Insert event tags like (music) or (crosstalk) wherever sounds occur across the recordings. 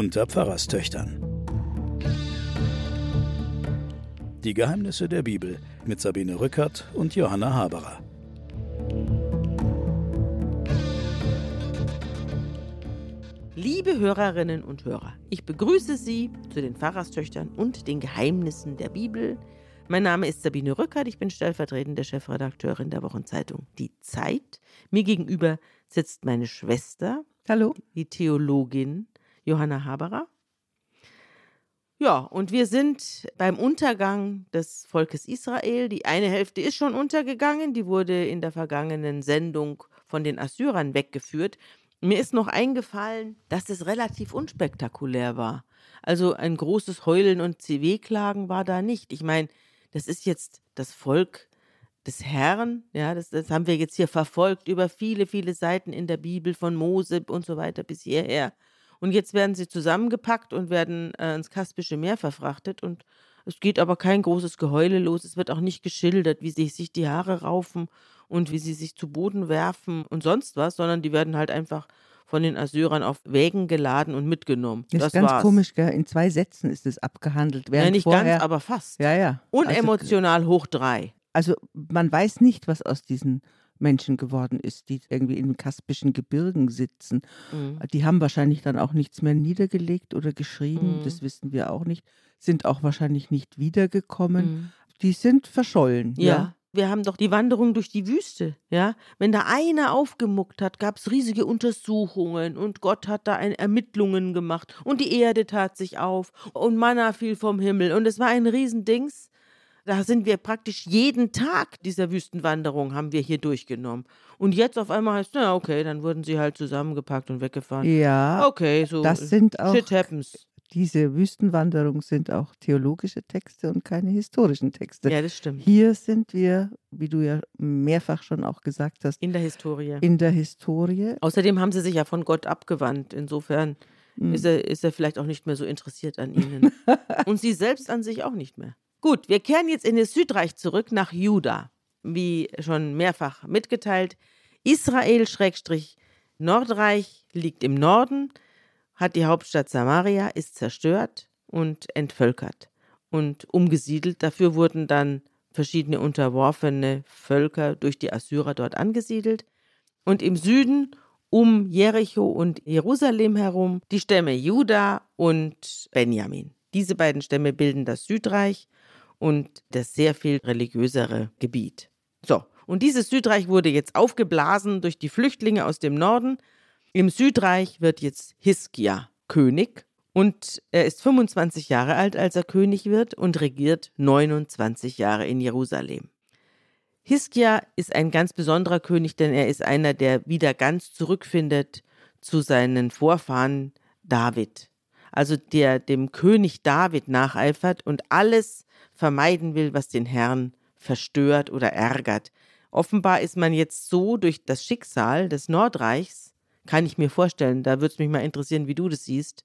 unter Pfarrerstöchtern. Die Geheimnisse der Bibel mit Sabine Rückert und Johanna Haberer. Liebe Hörerinnen und Hörer, ich begrüße Sie zu den Pfarrerstöchtern und den Geheimnissen der Bibel. Mein Name ist Sabine Rückert, ich bin stellvertretende Chefredakteurin der Wochenzeitung Die Zeit. Mir gegenüber sitzt meine Schwester, Hallo. die Theologin Johanna Haberer. Ja, und wir sind beim Untergang des Volkes Israel. Die eine Hälfte ist schon untergegangen, die wurde in der vergangenen Sendung von den Assyrern weggeführt. Mir ist noch eingefallen, dass es relativ unspektakulär war. Also ein großes Heulen und CW-Klagen war da nicht. Ich meine, das ist jetzt das Volk des Herrn, ja, das, das haben wir jetzt hier verfolgt über viele, viele Seiten in der Bibel von Mose und so weiter bis hierher. Und jetzt werden sie zusammengepackt und werden äh, ins Kaspische Meer verfrachtet und es geht aber kein großes Geheule los. Es wird auch nicht geschildert, wie sie sich die Haare raufen und wie sie sich zu Boden werfen und sonst was, sondern die werden halt einfach von den Assyrern auf Wägen geladen und mitgenommen. Das, Das, ist ganz war's. komisch, gell? In zwei Sätzen ist es abgehandelt. Ja, nicht vorher, ganz, aber fast. Ja, ja. Unemotional hoch drei. Also, also man weiß nicht, was aus diesen Menschen geworden ist, die irgendwie in den Kaspischen Gebirgen sitzen. Mhm. Die haben wahrscheinlich dann auch nichts mehr niedergelegt oder geschrieben, Mhm. das wissen wir auch nicht. Sind auch wahrscheinlich nicht wiedergekommen. Mhm. Die sind verschollen. Ja. Wir haben doch die Wanderung durch die Wüste, ja. Wenn da einer aufgemuckt hat, gab es riesige Untersuchungen und Gott hat da ein Ermittlungen gemacht und die Erde tat sich auf und Manna fiel vom Himmel und es war ein Riesendings. Da sind wir praktisch jeden Tag dieser Wüstenwanderung haben wir hier durchgenommen. Und jetzt auf einmal heißt, na okay, dann wurden sie halt zusammengepackt und weggefahren. Ja, Okay, so das sind auch shit happens. diese Wüstenwanderungen sind auch theologische Texte und keine historischen Texte. Ja, das stimmt. Hier sind wir, wie du ja mehrfach schon auch gesagt hast, In der Historie. in der Historie. Außerdem haben sie sich ja von Gott abgewandt. Insofern Hm. ist, er, ist er vielleicht auch nicht mehr so interessiert an ihnen. (laughs) Und sie selbst an sich auch nicht mehr. Gut, wir kehren jetzt in das Südreich zurück nach Juda. Wie schon mehrfach mitgeteilt, Israel-Nordreich liegt im Norden, hat die Hauptstadt Samaria, ist zerstört und entvölkert und umgesiedelt. Dafür wurden dann verschiedene unterworfene Völker durch die Assyrer dort angesiedelt. Und im Süden um Jericho und Jerusalem herum die Stämme Juda und Benjamin. Diese beiden Stämme bilden das Südreich und das sehr viel religiösere Gebiet. So, und dieses Südreich wurde jetzt aufgeblasen durch die Flüchtlinge aus dem Norden. Im Südreich wird jetzt Hiskia König und er ist 25 Jahre alt, als er König wird und regiert 29 Jahre in Jerusalem. Hiskia ist ein ganz besonderer König, denn er ist einer, der wieder ganz zurückfindet zu seinen Vorfahren David. Also der dem König David nacheifert und alles vermeiden will, was den Herrn verstört oder ärgert. Offenbar ist man jetzt so durch das Schicksal des Nordreichs, kann ich mir vorstellen, da würde es mich mal interessieren, wie du das siehst,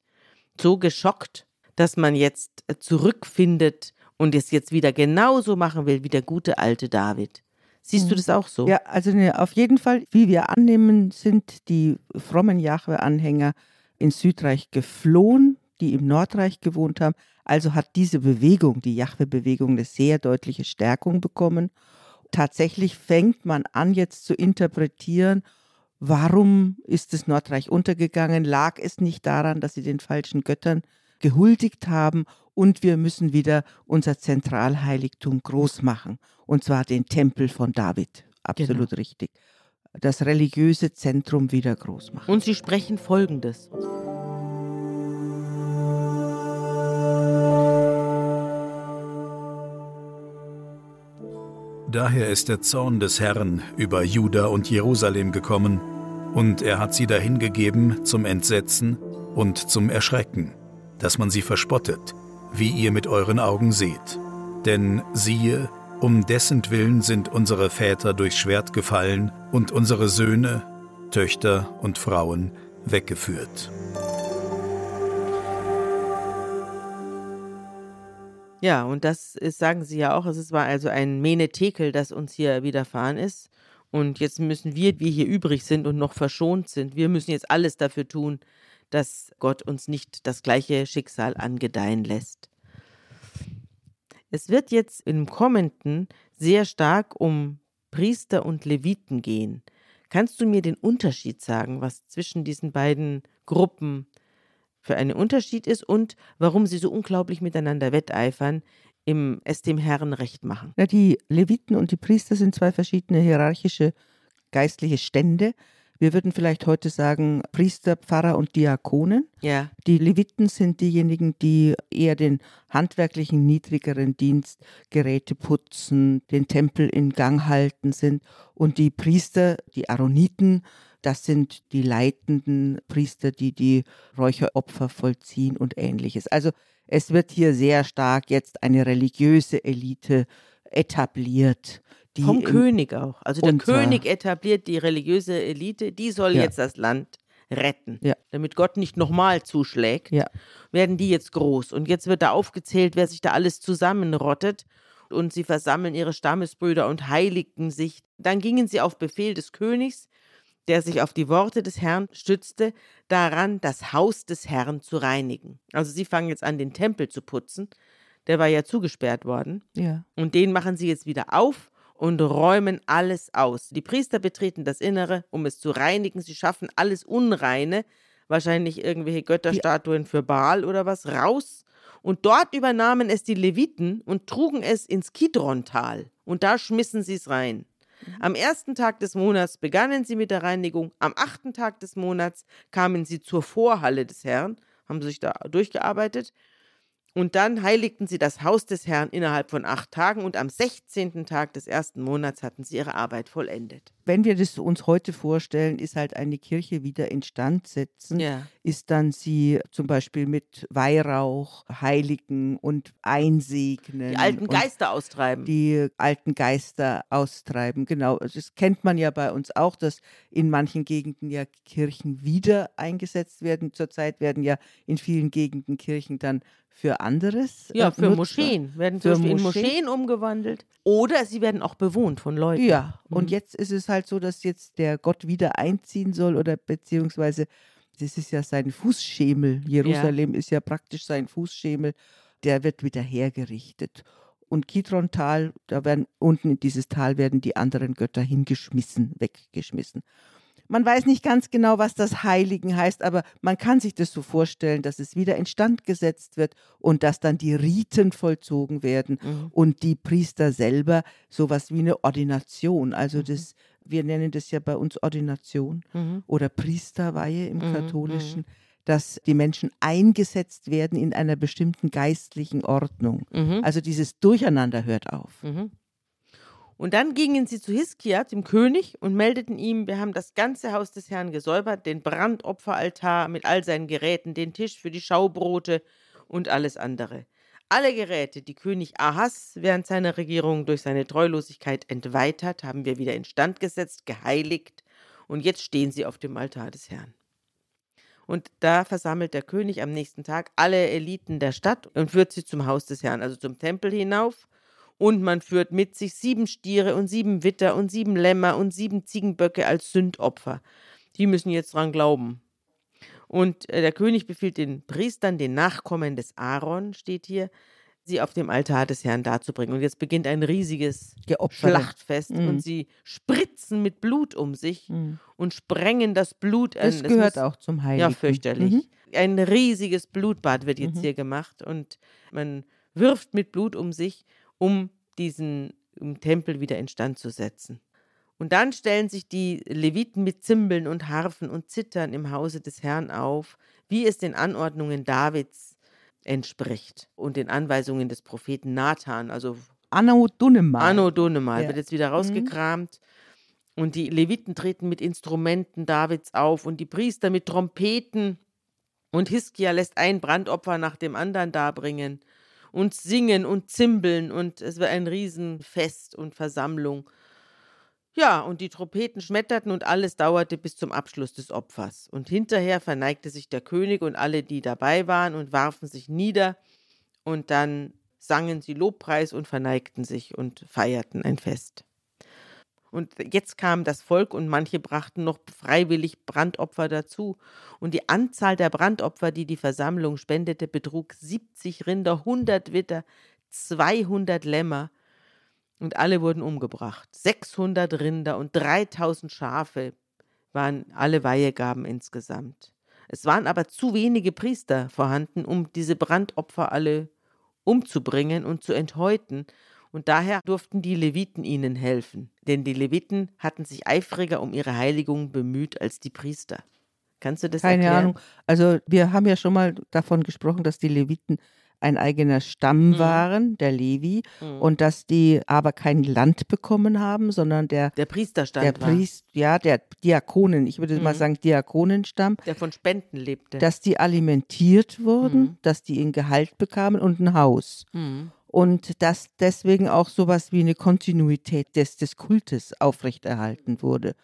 so geschockt, dass man jetzt zurückfindet und es jetzt wieder genauso machen will wie der gute alte David. Siehst du das auch so? Ja, also ne, auf jeden Fall, wie wir annehmen, sind die frommen Jahwe-Anhänger ins Südreich geflohen, die im Nordreich gewohnt haben. Also hat diese Bewegung, die Jahwe-Bewegung, eine sehr deutliche Stärkung bekommen. Tatsächlich fängt man an, jetzt zu interpretieren, warum ist das Nordreich untergegangen? Lag es nicht daran, dass sie den falschen Göttern gehuldigt haben und wir müssen wieder unser Zentralheiligtum groß machen, und zwar den Tempel von David. Absolut richtig. Das religiöse Zentrum wieder groß machen. Und sie sprechen Folgendes. Daher ist der Zorn des Herrn über Juda und Jerusalem gekommen, und er hat sie dahingegeben zum Entsetzen und zum Erschrecken, dass man sie verspottet, wie ihr mit euren Augen seht. Denn siehe, um dessen Willen sind unsere Väter durchs Schwert gefallen und unsere Söhne, Töchter und Frauen weggeführt. Ja, und das ist, sagen sie ja auch, es war also ein Menetekel, das uns hier widerfahren ist. Und jetzt müssen wir, wir hier übrig sind und noch verschont sind, wir müssen jetzt alles dafür tun, dass Gott uns nicht das gleiche Schicksal angedeihen lässt. Es wird jetzt im Kommenden sehr stark um Priester und Leviten gehen. Kannst du mir den Unterschied sagen, was zwischen diesen beiden Gruppen für einen Unterschied ist und warum sie so unglaublich miteinander wetteifern, im, es dem Herrn recht machen? Ja, die Leviten und die Priester sind zwei verschiedene hierarchische geistliche Stände. Wir würden vielleicht heute sagen Priester, Pfarrer und Diakonen. Ja. Die Leviten sind diejenigen, die eher den handwerklichen, niedrigeren Dienst, Geräte putzen, den Tempel in Gang halten sind. Und die Priester, die Aaroniten, das sind die leitenden Priester, die die Räucheropfer vollziehen und ähnliches. Also es wird hier sehr stark jetzt eine religiöse Elite etabliert, die Vom König auch. Also der König etabliert die religiöse Elite, die soll ja. jetzt das Land retten. Ja. Damit Gott nicht nochmal zuschlägt, ja. werden die jetzt groß. Und jetzt wird da aufgezählt, wer sich da alles zusammenrottet. Und sie versammeln ihre Stammesbrüder und heiligten sich. Dann gingen sie auf Befehl des Königs, der sich auf die Worte des Herrn stützte, daran, das Haus des Herrn zu reinigen. Also sie fangen jetzt an, den Tempel zu putzen. Der war ja zugesperrt worden. Ja. Und den machen sie jetzt wieder auf und räumen alles aus. Die Priester betreten das Innere, um es zu reinigen. Sie schaffen alles Unreine, wahrscheinlich irgendwelche Götterstatuen für Baal oder was, raus. Und dort übernahmen es die Leviten und trugen es ins Kidrontal. Und da schmissen sie es rein. Am ersten Tag des Monats begannen sie mit der Reinigung. Am achten Tag des Monats kamen sie zur Vorhalle des Herrn, haben sich da durchgearbeitet. Und dann heiligten sie das Haus des Herrn innerhalb von acht Tagen und am 16. Tag des ersten Monats hatten sie ihre Arbeit vollendet. Wenn wir das uns heute vorstellen, ist halt eine Kirche wieder instand setzen, ja. ist dann sie zum Beispiel mit Weihrauch heiligen und einsegnen. Die alten Geister austreiben. Die alten Geister austreiben, genau. Das kennt man ja bei uns auch, dass in manchen Gegenden ja Kirchen wieder eingesetzt werden. Zurzeit werden ja in vielen Gegenden Kirchen dann für anderes. Ja, für Nutzer. Moscheen. Werden für Moscheen. in Moscheen umgewandelt. Oder sie werden auch bewohnt von Leuten. Ja, mhm. und jetzt ist es halt so, dass jetzt der Gott wieder einziehen soll oder beziehungsweise, das ist ja sein Fußschemel. Jerusalem ja. ist ja praktisch sein Fußschemel. Der wird wieder hergerichtet. Und Kidron-Tal, da werden unten in dieses Tal werden die anderen Götter hingeschmissen, weggeschmissen. Man weiß nicht ganz genau, was das Heiligen heißt, aber man kann sich das so vorstellen, dass es wieder instand gesetzt wird und dass dann die Riten vollzogen werden mhm. und die Priester selber sowas wie eine Ordination, also mhm. das wir nennen das ja bei uns Ordination mhm. oder Priesterweihe im mhm, Katholischen, mhm. dass die Menschen eingesetzt werden in einer bestimmten geistlichen Ordnung. Mhm. Also dieses Durcheinander hört auf. Und dann gingen sie zu Hiskia, dem König, und meldeten ihm, wir haben das ganze Haus des Herrn gesäubert, den Brandopferaltar mit all seinen Geräten, den Tisch für die Schaubrote und alles andere. Alle Geräte, die König Ahas während seiner Regierung durch seine Treulosigkeit entweiht hat, haben wir wieder instand gesetzt, geheiligt, und jetzt stehen sie auf dem Altar des Herrn. Und da versammelt der König am nächsten Tag alle Eliten der Stadt und führt sie zum Haus des Herrn, also zum Tempel hinauf und man führt mit sich sieben Stiere und sieben Witter und sieben Lämmer und sieben Ziegenböcke als Sündopfer. Die müssen jetzt dran glauben. Und äh, der König befiehlt den Priestern, den Nachkommen des Aaron, steht hier, sie auf dem Altar des Herrn darzubringen. Und jetzt beginnt ein riesiges Schlachtfest mhm. und sie spritzen mit Blut um sich mhm. und sprengen das Blut an. Das gehört muss, auch zum Heiligen. Ja, fürchterlich. Mhm. Ein riesiges Blutbad wird jetzt mhm. hier gemacht und man wirft mit Blut um sich um diesen um Tempel wieder instand zu setzen. Und dann stellen sich die Leviten mit Zimbeln und Harfen und Zittern im Hause des Herrn auf, wie es den Anordnungen Davids entspricht und den Anweisungen des Propheten Nathan, also Anno Dunnemal. Anno Dunnemal ja. wird jetzt wieder mhm. rausgekramt. Mhm. Und die Leviten treten mit Instrumenten Davids auf und die Priester mit Trompeten. Und Hiskia lässt ein Brandopfer nach dem anderen darbringen und singen und zimbeln und es war ein Riesenfest und Versammlung. Ja, und die Trompeten schmetterten und alles dauerte bis zum Abschluss des Opfers. Und hinterher verneigte sich der König und alle, die dabei waren, und warfen sich nieder. Und dann sangen sie Lobpreis und verneigten sich und feierten ein Fest. Und jetzt kam das Volk und manche brachten noch freiwillig Brandopfer dazu. Und die Anzahl der Brandopfer, die die Versammlung spendete, betrug 70 Rinder, 100 Witter, 200 Lämmer. Und alle wurden umgebracht. 600 Rinder und 3000 Schafe waren alle Weihegaben insgesamt. Es waren aber zu wenige Priester vorhanden, um diese Brandopfer alle umzubringen und zu enthäuten, und daher durften die Leviten ihnen helfen, denn die Leviten hatten sich eifriger um ihre Heiligung bemüht als die Priester. Kannst du das Keine erklären? Ahnung. Also wir haben ja schon mal davon gesprochen, dass die Leviten ein eigener Stamm Mhm. waren, der Levi, Mhm. und dass die aber kein Land bekommen haben, sondern der, Der Priesterstand der war, Priest, ja, der Diakonen, ich würde mal Mhm. sagen Diakonenstamm, der von Spenden lebte. dass die alimentiert wurden, Mhm. dass die ein Gehalt bekamen und ein Haus. Und dass deswegen auch sowas wie eine Kontinuität des, des Kultes aufrechterhalten wurde.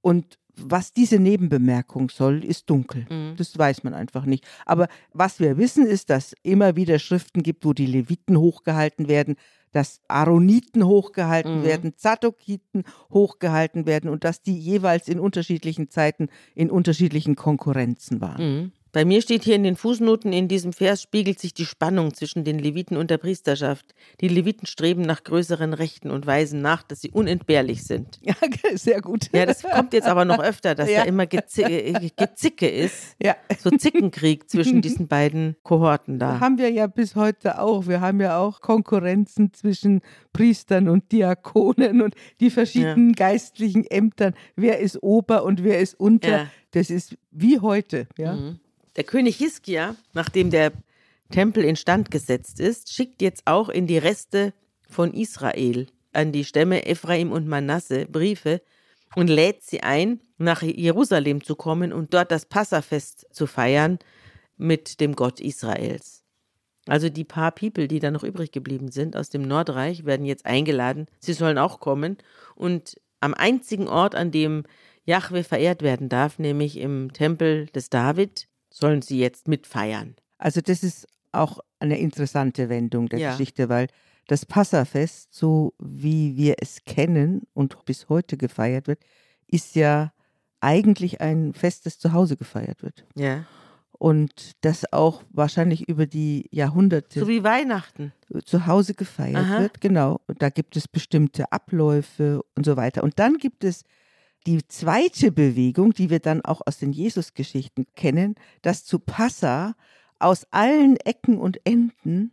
Und was diese Nebenbemerkung soll, ist dunkel. Mhm. Das weiß man einfach nicht. Aber was wir wissen, ist, dass immer wieder Schriften gibt, wo die Leviten hochgehalten werden, dass Aaroniten hochgehalten Mhm. werden, Zadokiten hochgehalten werden und dass die jeweils in unterschiedlichen Zeiten in unterschiedlichen Konkurrenzen waren. Mhm. Bei mir steht hier in den Fußnoten in diesem Vers spiegelt sich die Spannung zwischen den Leviten und der Priesterschaft. Die Leviten streben nach größeren Rechten und weisen nach, dass sie unentbehrlich sind. (laughs) Ja, sehr gut. Ja, das kommt jetzt aber noch öfter, dass Ja. da immer Gezi äh, Gezicke ist. Ja. So Zickenkrieg zwischen diesen beiden Kohorten da. Haben wir ja bis heute auch. Wir haben ja auch Konkurrenzen zwischen Priestern und Diakonen und die verschiedenen geistlichen Ämtern. Wer ist Ober und wer ist Unter? Ja. Das ist wie heute. Ja? Mhm. Der König Hiskia, nachdem der Tempel instand gesetzt ist, schickt jetzt auch in die Reste von Israel an die Stämme Ephraim und Manasse Briefe und lädt sie ein, nach Jerusalem zu kommen und dort das Passafest zu feiern mit dem Gott Israels. Also die paar People, die da noch übrig geblieben sind aus dem Nordreich, werden jetzt eingeladen. Sie sollen auch kommen und am einzigen Ort, an dem Jahwe verehrt werden darf, nämlich im Tempel des David, sollen sie jetzt mitfeiern. Also das ist auch eine interessante Wendung der Ja. Geschichte, weil das Passafest, so wie wir es kennen und bis heute gefeiert wird, ist ja eigentlich ein Fest, das zu Hause gefeiert wird. Ja. Und das auch wahrscheinlich über die Jahrhunderte So wie Weihnachten. zu Hause gefeiert Aha. wird, genau. Und da gibt es bestimmte Abläufe und so weiter. Und dann gibt es die zweite Bewegung, die wir dann auch aus den Jesusgeschichten kennen, dass zu Passa aus allen Ecken und Enden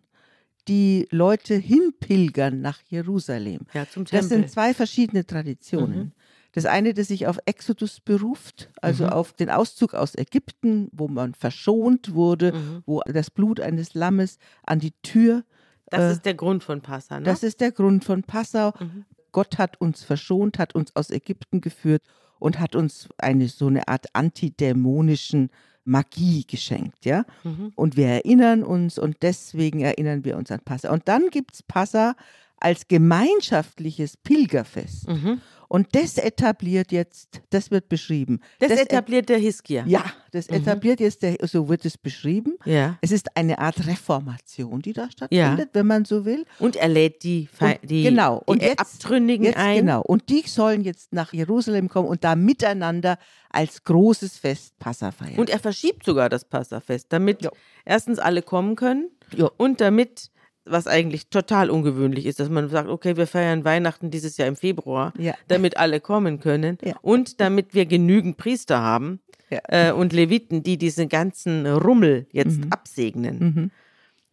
die Leute hinpilgern nach Jerusalem. Ja, zum Das sind zwei verschiedene Traditionen. Mhm. Das eine, das sich auf Exodus beruft, also Mhm. auf den Auszug aus Ägypten, wo man verschont wurde, Mhm. wo das Blut eines Lammes an die Tür Das äh, ist der Grund von Passa, ne? das ist der Grund von Passau. Mhm. Gott hat uns verschont, hat uns aus Ägypten geführt und hat uns eine so eine Art antidämonischen Magie geschenkt, ja. Mhm. Und wir erinnern uns und deswegen erinnern wir uns an Passa. Und dann gibt es Passa als gemeinschaftliches Pilgerfest. Mhm. Und das etabliert jetzt, das wird beschrieben. Das, et- etabliert der Hiskia. Ja, das Mhm. etabliert jetzt, der, so wird es beschrieben. Ja. Es ist eine Art Reformation, die da stattfindet, wenn man so will. Und er lädt die, Fe Und- die, genau. die Und jetzt- Abtrünnigen Jetzt ein. genau. Und die sollen jetzt nach Jerusalem kommen und da miteinander als großes Fest Passa feiern. Und er verschiebt sogar das Passafest, damit Ja. erstens alle kommen können Ja. und damit, was eigentlich total ungewöhnlich ist, dass man sagt, okay, wir feiern Weihnachten dieses Jahr im Februar, Ja. damit alle kommen können Ja. und damit wir genügend Priester haben Ja. äh, und Leviten, die diesen ganzen Rummel jetzt Mhm. absegnen, Mhm.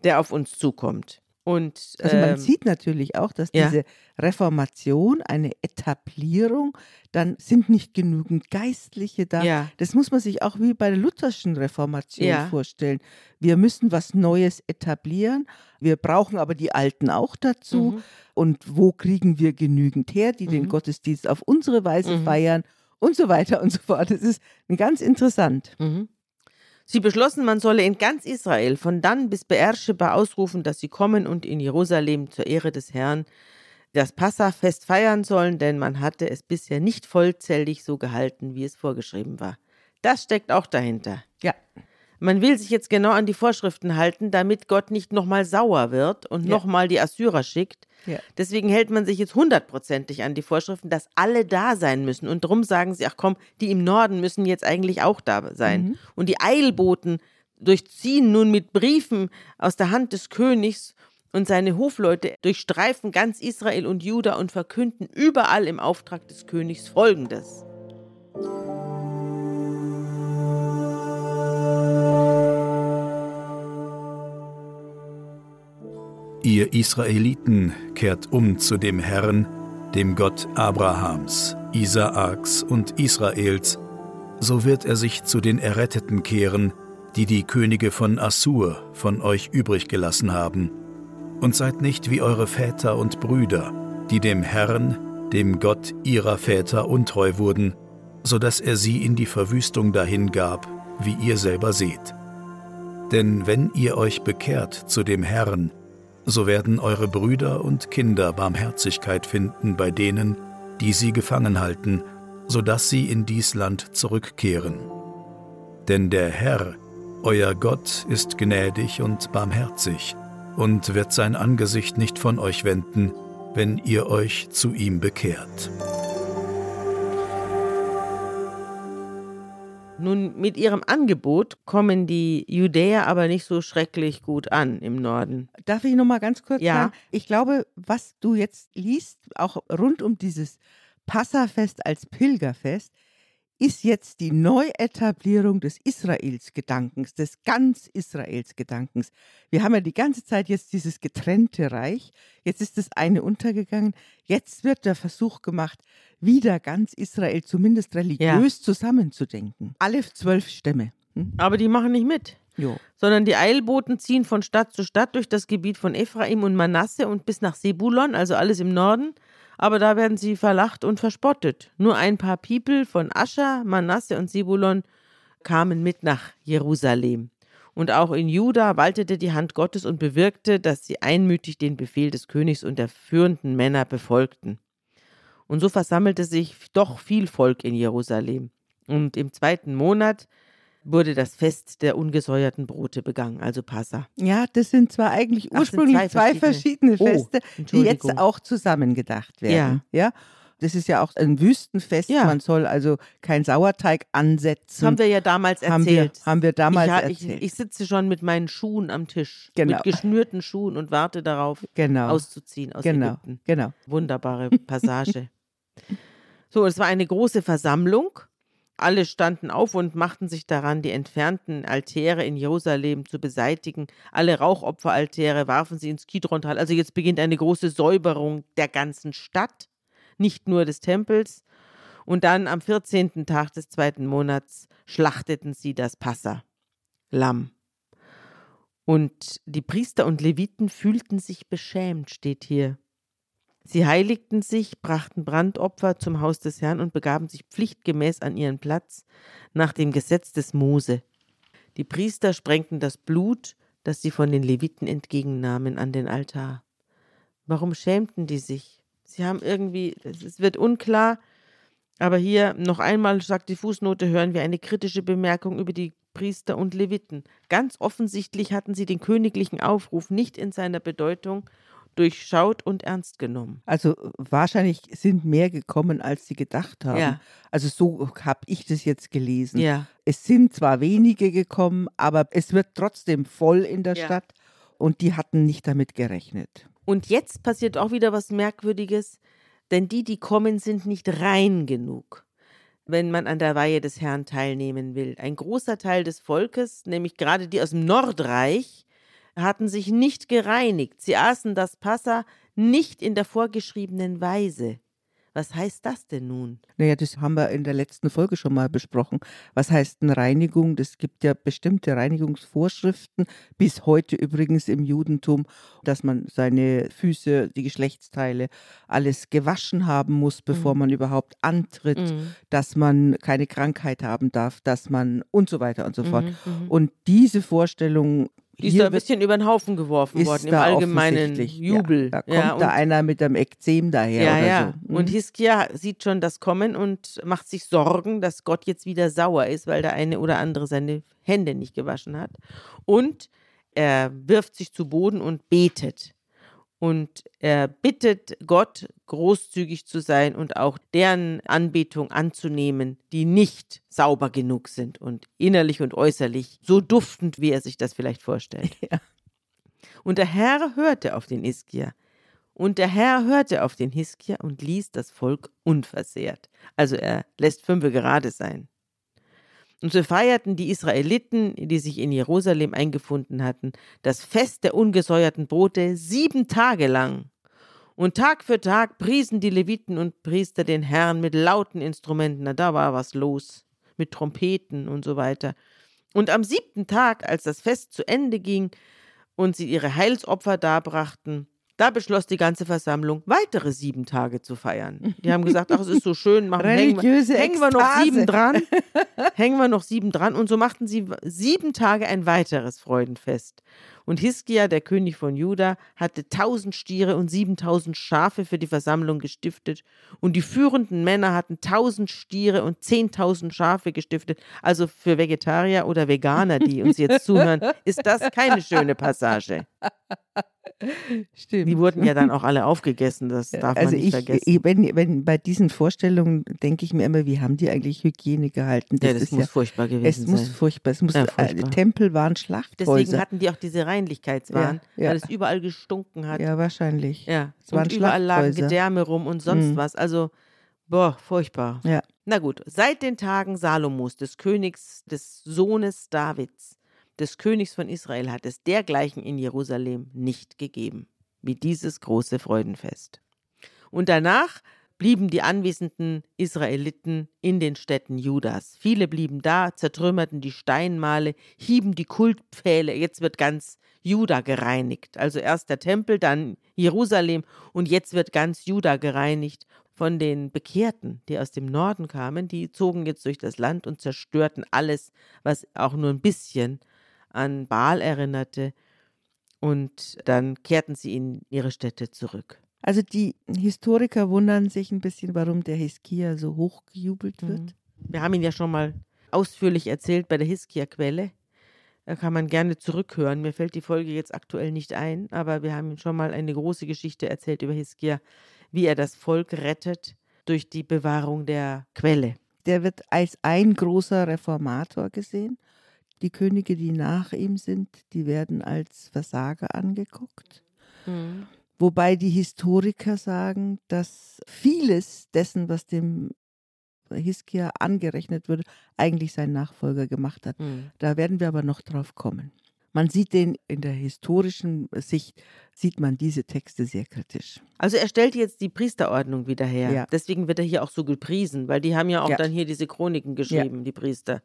der auf uns zukommt. Und Also man ähm, sieht natürlich auch, dass ja. diese Reformation, eine Etablierung, dann sind nicht genügend Geistliche da. Ja. Das muss man sich auch wie bei der lutherschen Reformation Ja. vorstellen. Wir müssen was Neues etablieren. Wir brauchen aber die Alten auch dazu. Mhm. Und wo kriegen wir genügend her, die den Mhm. Gottesdienst auf unsere Weise Mhm. feiern und so weiter und so fort. Das ist ganz interessant. Mhm. Sie beschlossen, man solle in ganz Israel von dann bis Beersheba ausrufen, dass sie kommen und in Jerusalem zur Ehre des Herrn das Passafest feiern sollen, denn man hatte es bisher nicht vollzählig so gehalten, wie es vorgeschrieben war. Das steckt auch dahinter. Ja. Man will sich jetzt genau an die Vorschriften halten, damit Gott nicht nochmal sauer wird und Ja. nochmal die Assyrer schickt. Ja. Deswegen hält man sich jetzt hundertprozentig an die Vorschriften, dass alle da sein müssen. Und drum sagen sie, ach komm, die im Norden müssen jetzt eigentlich auch da sein. Und die Eilboten durchziehen nun mit Briefen aus der Hand des Königs und seine Hofleute durchstreifen ganz Israel und Juda und verkünden überall im Auftrag des Königs Folgendes. Ihr Israeliten kehrt um zu dem Herrn, dem Gott Abrahams, Isaaks und Israels, so wird er sich zu den Erretteten kehren, die die Könige von Assur von euch übrig gelassen haben. Und seid nicht wie eure Väter und Brüder, die dem Herrn, dem Gott ihrer Väter untreu wurden, so dass er sie in die Verwüstung dahingab, wie ihr selber seht. Denn wenn ihr euch bekehrt zu dem Herrn, so werden eure Brüder und Kinder Barmherzigkeit finden bei denen, die sie gefangen halten, so dass sie in dies Land zurückkehren. Denn der Herr, euer Gott, ist gnädig und barmherzig und wird sein Angesicht nicht von euch wenden, wenn ihr euch zu ihm bekehrt. Nun, mit ihrem Angebot kommen die Judäer aber nicht so schrecklich gut an im Norden. Darf ich noch mal ganz kurz Ja. sagen? Ich glaube, was du jetzt liest, auch rund um dieses Passafest als Pilgerfest, ist jetzt die Neuetablierung des Israels-Gedankens, des ganz Israels-Gedankens. Wir haben ja die ganze Zeit jetzt dieses getrennte Reich. Jetzt ist das eine untergegangen. Jetzt wird der Versuch gemacht, wieder ganz Israel zumindest religiös zusammenzudenken. Alle zwölf Stämme. Hm? Aber die machen nicht mit. Jo. sondern die Eilboten ziehen von Stadt zu Stadt durch das Gebiet von Ephraim und Manasse und bis nach Sebulon, also alles im Norden. Aber da werden sie verlacht und verspottet. Nur ein paar People von Ascher, Manasse und Sebulon kamen mit nach Jerusalem. Und auch in Juda waltete die Hand Gottes und bewirkte, dass sie einmütig den Befehl des Königs und der führenden Männer befolgten. Und so versammelte sich doch viel Volk in Jerusalem. Und im zweiten Monat wurde das Fest der ungesäuerten Brote begangen, also Passa. Ja, das sind zwar eigentlich Ach, ursprünglich zwei zwei verschiedene, verschiedene. Oh, Feste, die jetzt auch zusammengedacht werden. Ja. Das ist ja auch ein Wüstenfest. Ja. Man soll also kein Sauerteig ansetzen. Das haben wir ja damals Haben wir, erzählt. haben wir damals ich, ha- ich, erzählt. ich sitze schon mit meinen Schuhen am Tisch, Genau. mit geschnürten Schuhen und warte darauf, genau. auszuziehen aus genau. Ägypten. Genau. Wunderbare Passage. (laughs) so, es war eine große Versammlung. Alle standen auf und machten sich daran, die entfernten Altäre in Jerusalem zu beseitigen. Alle Rauchopferaltäre warfen sie ins Kidrontal. Also jetzt beginnt eine große Säuberung der ganzen Stadt, nicht nur des Tempels. Und dann am 14. Tag des zweiten Monats schlachteten sie das Passa, Lamm. Und die Priester und Leviten fühlten sich beschämt, steht hier. Sie heiligten sich, brachten Brandopfer zum Haus des Herrn und begaben sich pflichtgemäß an ihren Platz nach dem Gesetz des Mose. Die Priester sprengten das Blut, das sie von den Leviten entgegennahmen, an den Altar. Warum schämten die sich? Sie haben irgendwie, es wird unklar, aber hier noch einmal sagt die Fußnote, hören wir eine kritische Bemerkung über die Priester und Leviten. Ganz offensichtlich hatten sie den königlichen Aufruf nicht in seiner Bedeutung durchschaut und ernst genommen. Also wahrscheinlich sind mehr gekommen, als sie gedacht haben. Ja. Also so habe ich das jetzt gelesen. Ja. Es sind zwar wenige gekommen, aber es wird trotzdem voll in der Ja. Stadt und die hatten nicht damit gerechnet. Und jetzt passiert auch wieder was Merkwürdiges, denn die, die kommen, sind nicht rein genug, wenn man an der Weihe des Herrn teilnehmen will. Ein großer Teil des Volkes, nämlich gerade die aus dem Nordreich, hatten sich nicht gereinigt. Sie aßen das Passa nicht in der vorgeschriebenen Weise. Was heißt das denn nun? Naja, das haben wir in der letzten Folge schon mal besprochen. Was heißt eine Reinigung? Das gibt ja bestimmte Reinigungsvorschriften, bis heute übrigens im Judentum, dass man seine Füße, die Geschlechtsteile, alles gewaschen haben muss, bevor Mhm. man überhaupt antritt, Mhm. dass man keine Krankheit haben darf, dass man und so weiter und so fort. Mhm, mhm. Und diese Vorstellung Die ist da ein bisschen über den Haufen geworfen worden im allgemeinen Jubel. Ja, da kommt ja, da und- einer mit einem Ekzem daher Ja, oder ja. so. Und Mhm. Hiskia sieht schon das kommen und macht sich Sorgen, dass Gott jetzt wieder sauer ist, weil der eine oder andere seine Hände nicht gewaschen hat. Und er wirft sich zu Boden und betet. Und er bittet Gott, großzügig zu sein und auch deren Anbetung anzunehmen, die nicht sauber genug sind und innerlich und äußerlich so duftend, wie er sich das vielleicht vorstellt. (laughs) Ja. Und der Herr hörte auf den Hiskia. Und der Herr hörte auf den Hiskia und ließ das Volk unversehrt. Also er lässt fünfe gerade sein. Und so feierten die Israeliten, die sich in Jerusalem eingefunden hatten, das Fest der ungesäuerten Brote sieben Tage lang. Und Tag für Tag priesen die Leviten und Priester den Herrn mit lauten Instrumenten. Na, da war was los. Mit Trompeten und so weiter. Und am siebten Tag, als das Fest zu Ende ging und sie ihre Heilsopfer darbrachten, da beschloss die ganze Versammlung, weitere sieben Tage zu feiern. Die haben gesagt, ach, es ist so schön, machen, hängen, wir, Religiöse hängen wir noch sieben dran. hängen wir noch sieben dran. Und so machten sie sieben Tage ein weiteres Freudenfest. Und Hiskia, der König von Juda, hatte tausend Stiere und siebentausend Schafe für die Versammlung gestiftet. Und die führenden Männer hatten tausend Stiere und zehntausend Schafe gestiftet. Also für Vegetarier oder Veganer, die uns jetzt zuhören, (laughs) ist das keine schöne Passage. Stimmt. Die wurden ja dann auch alle aufgegessen, das darf also man nicht ich, vergessen. ich- wenn, wenn bei diesen Vorstellungen denke ich mir immer, wie haben die eigentlich Hygiene gehalten? ja, das ist muss ja, furchtbar es gewesen muss sein. furchtbar, es muss Ja, äh, furchtbar. Tempel waren Deswegen Schlachthäuser. hatten die auch diese Reinlichkeitswahn, weil es überall gestunken hat. ja, wahrscheinlich. Ja, Es waren und überall lagen. Gedärme rum und sonst Mhm. was. Also, boah, furchtbar. Ja. Na gut, seit den Tagen Salomos, des Königs, des Sohnes Davids, des Königs von Israel, hat es dergleichen in Jerusalem nicht gegeben, wie dieses große Freudenfest. Und danach blieben die anwesenden Israeliten in den Städten Judas. Viele blieben da, zertrümmerten die Steinmale, hieben die Kultpfähle. Jetzt wird ganz Juda gereinigt. Also erst der Tempel, dann Jerusalem und jetzt wird ganz Juda gereinigt von den Bekehrten, die aus dem Norden kamen. Die zogen jetzt durch das Land und zerstörten alles, was auch nur ein bisschen an Baal erinnerte. Und dann kehrten sie in ihre Städte zurück. Also die Historiker wundern sich ein bisschen, warum der Hiskia so hochgejubelt wird. Mhm. Wir haben ihn ja schon mal ausführlich erzählt bei der Hiskia-Quelle. Da kann man gerne zurückhören. Mir fällt die Folge jetzt aktuell nicht ein, aber wir haben schon mal eine große Geschichte erzählt über Hiskia, wie er das Volk rettet durch die Bewahrung der Quelle. Der wird als ein großer Reformator gesehen. Die Könige, die nach ihm sind, die werden als Versager angeguckt. Wobei die Historiker sagen, dass vieles dessen, was dem Hiskia angerechnet wurde, eigentlich sein Nachfolger gemacht hat. Mhm. Da werden wir aber noch drauf kommen. Man sieht den in der historischen Sicht, sieht man diese Texte sehr kritisch. Also er stellt jetzt die Priesterordnung wieder her. Ja. Deswegen wird er hier auch so gepriesen, weil die haben ja auch Ja. dann hier diese Chroniken geschrieben, die Priester.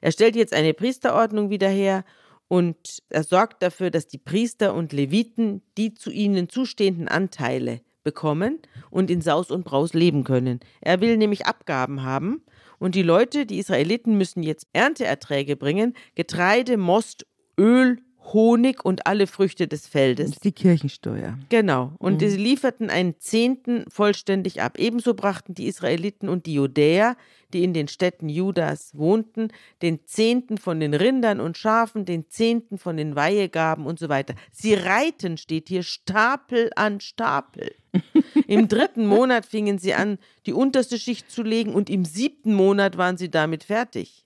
Er stellt jetzt eine Priesterordnung wieder her und er sorgt dafür, dass die Priester und Leviten die zu ihnen zustehenden Anteile bekommen und in Saus und Braus leben können. Er will nämlich Abgaben haben und die Leute, die Israeliten, müssen jetzt Ernteerträge bringen, Getreide, Most, Öl, Honig und alle Früchte des Das Feldes. ist die Kirchensteuer. Genau. Und Mhm. sie lieferten einen Zehnten vollständig ab. Ebenso brachten die Israeliten und die Judäer, die in den Städten Judas wohnten, den Zehnten von den Rindern und Schafen, den Zehnten von den Weihegaben und so weiter. Sie reiten, steht hier, Stapel an Stapel. (laughs) Im dritten Monat fingen sie an, die unterste Schicht zu legen und im siebten Monat waren sie damit fertig.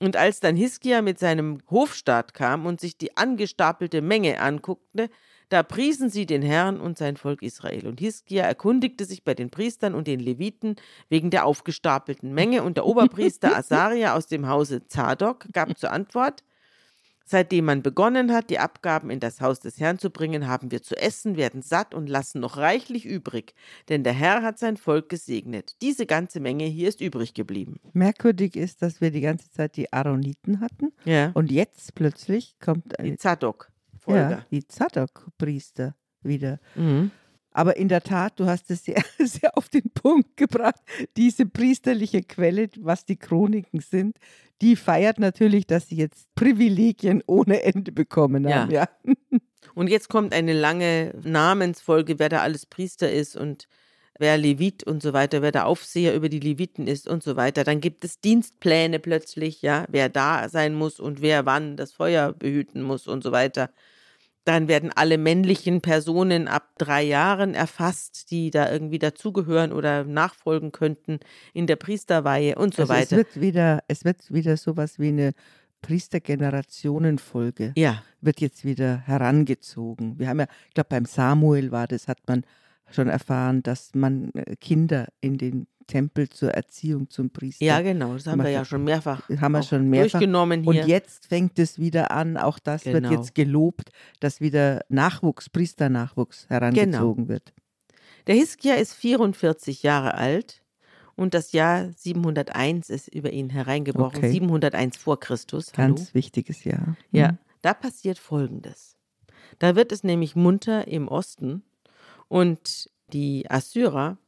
Und als dann Hiskia mit seinem Hofstaat kam und sich die angestapelte Menge anguckte, da priesen sie den Herrn und sein Volk Israel. Und Hiskia erkundigte sich bei den Priestern und den Leviten wegen der aufgestapelten Menge. Und der Oberpriester (laughs) Asaria aus dem Hause Zadok gab zur Antwort, Seitdem man begonnen hat, die Abgaben in das Haus des Herrn zu bringen, haben wir zu essen, werden satt und lassen noch reichlich übrig, denn der Herr hat sein Volk gesegnet. Diese ganze Menge hier ist übrig geblieben. Merkwürdig ist, dass wir die ganze Zeit die Aaroniten hatten Ja. und jetzt plötzlich kommt Die ein, Zadok-Folge. ja, die Zadok-Priester wieder. Mhm. Aber in der Tat, du hast es sehr, (laughs) sehr auf den Punkt gebracht. Diese priesterliche Quelle, was die Chroniken sind, die feiert natürlich, dass sie jetzt Privilegien ohne Ende bekommen haben. Ja. ja. Und jetzt kommt eine lange Namensfolge, wer da alles Priester ist und wer Levit und so weiter, wer der Aufseher über die Leviten ist und so weiter. Dann gibt es Dienstpläne plötzlich, ja, wer da sein muss und wer wann das Feuer behüten muss und so weiter. Dann werden alle männlichen Personen ab drei Jahren erfasst, die da irgendwie dazugehören oder nachfolgen könnten in der Priesterweihe und so also weiter. Es wird wieder, es wird wieder sowas wie eine Priestergenerationenfolge. Ja. Wird jetzt wieder herangezogen. Wir haben ja, ich glaube, beim Samuel war das, hat man schon erfahren, dass man äh, Kinder in den Tempel zur Erziehung zum Priester. Ja, genau, das haben wir ja schon mehrfach, haben wir schon mehrfach durchgenommen hier. Und jetzt fängt es wieder an, auch das genau. wird jetzt gelobt, dass wieder Nachwuchs, Priesternachwuchs herangezogen genau. wird. Der Hiskia ist 44 Jahre alt und das Jahr 701 ist über ihn hereingebrochen, okay. 701 vor Christus. Ganz Hallo. wichtiges Jahr. Ja, mhm. da passiert Folgendes. Da wird es nämlich munter im Osten und die Assyrer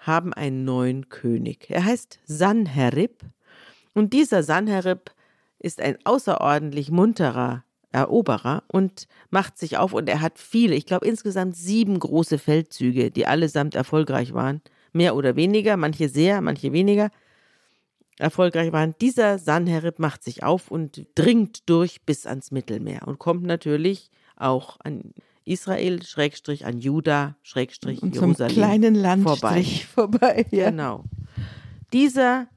haben einen neuen König. Er heißt Sanherib und dieser Sanherib ist ein außerordentlich munterer Eroberer und macht sich auf und er hat viele, ich glaube insgesamt sieben große Feldzüge, die allesamt erfolgreich waren, mehr oder weniger, manche sehr, manche weniger erfolgreich waren. Dieser Sanherib macht sich auf und dringt durch bis ans Mittelmeer und kommt natürlich auch an Israel, Schrägstrich an Juda, Schrägstrich und Jerusalem. Zum kleinen Landstrich vorbei. vorbei ja. Genau. Dieser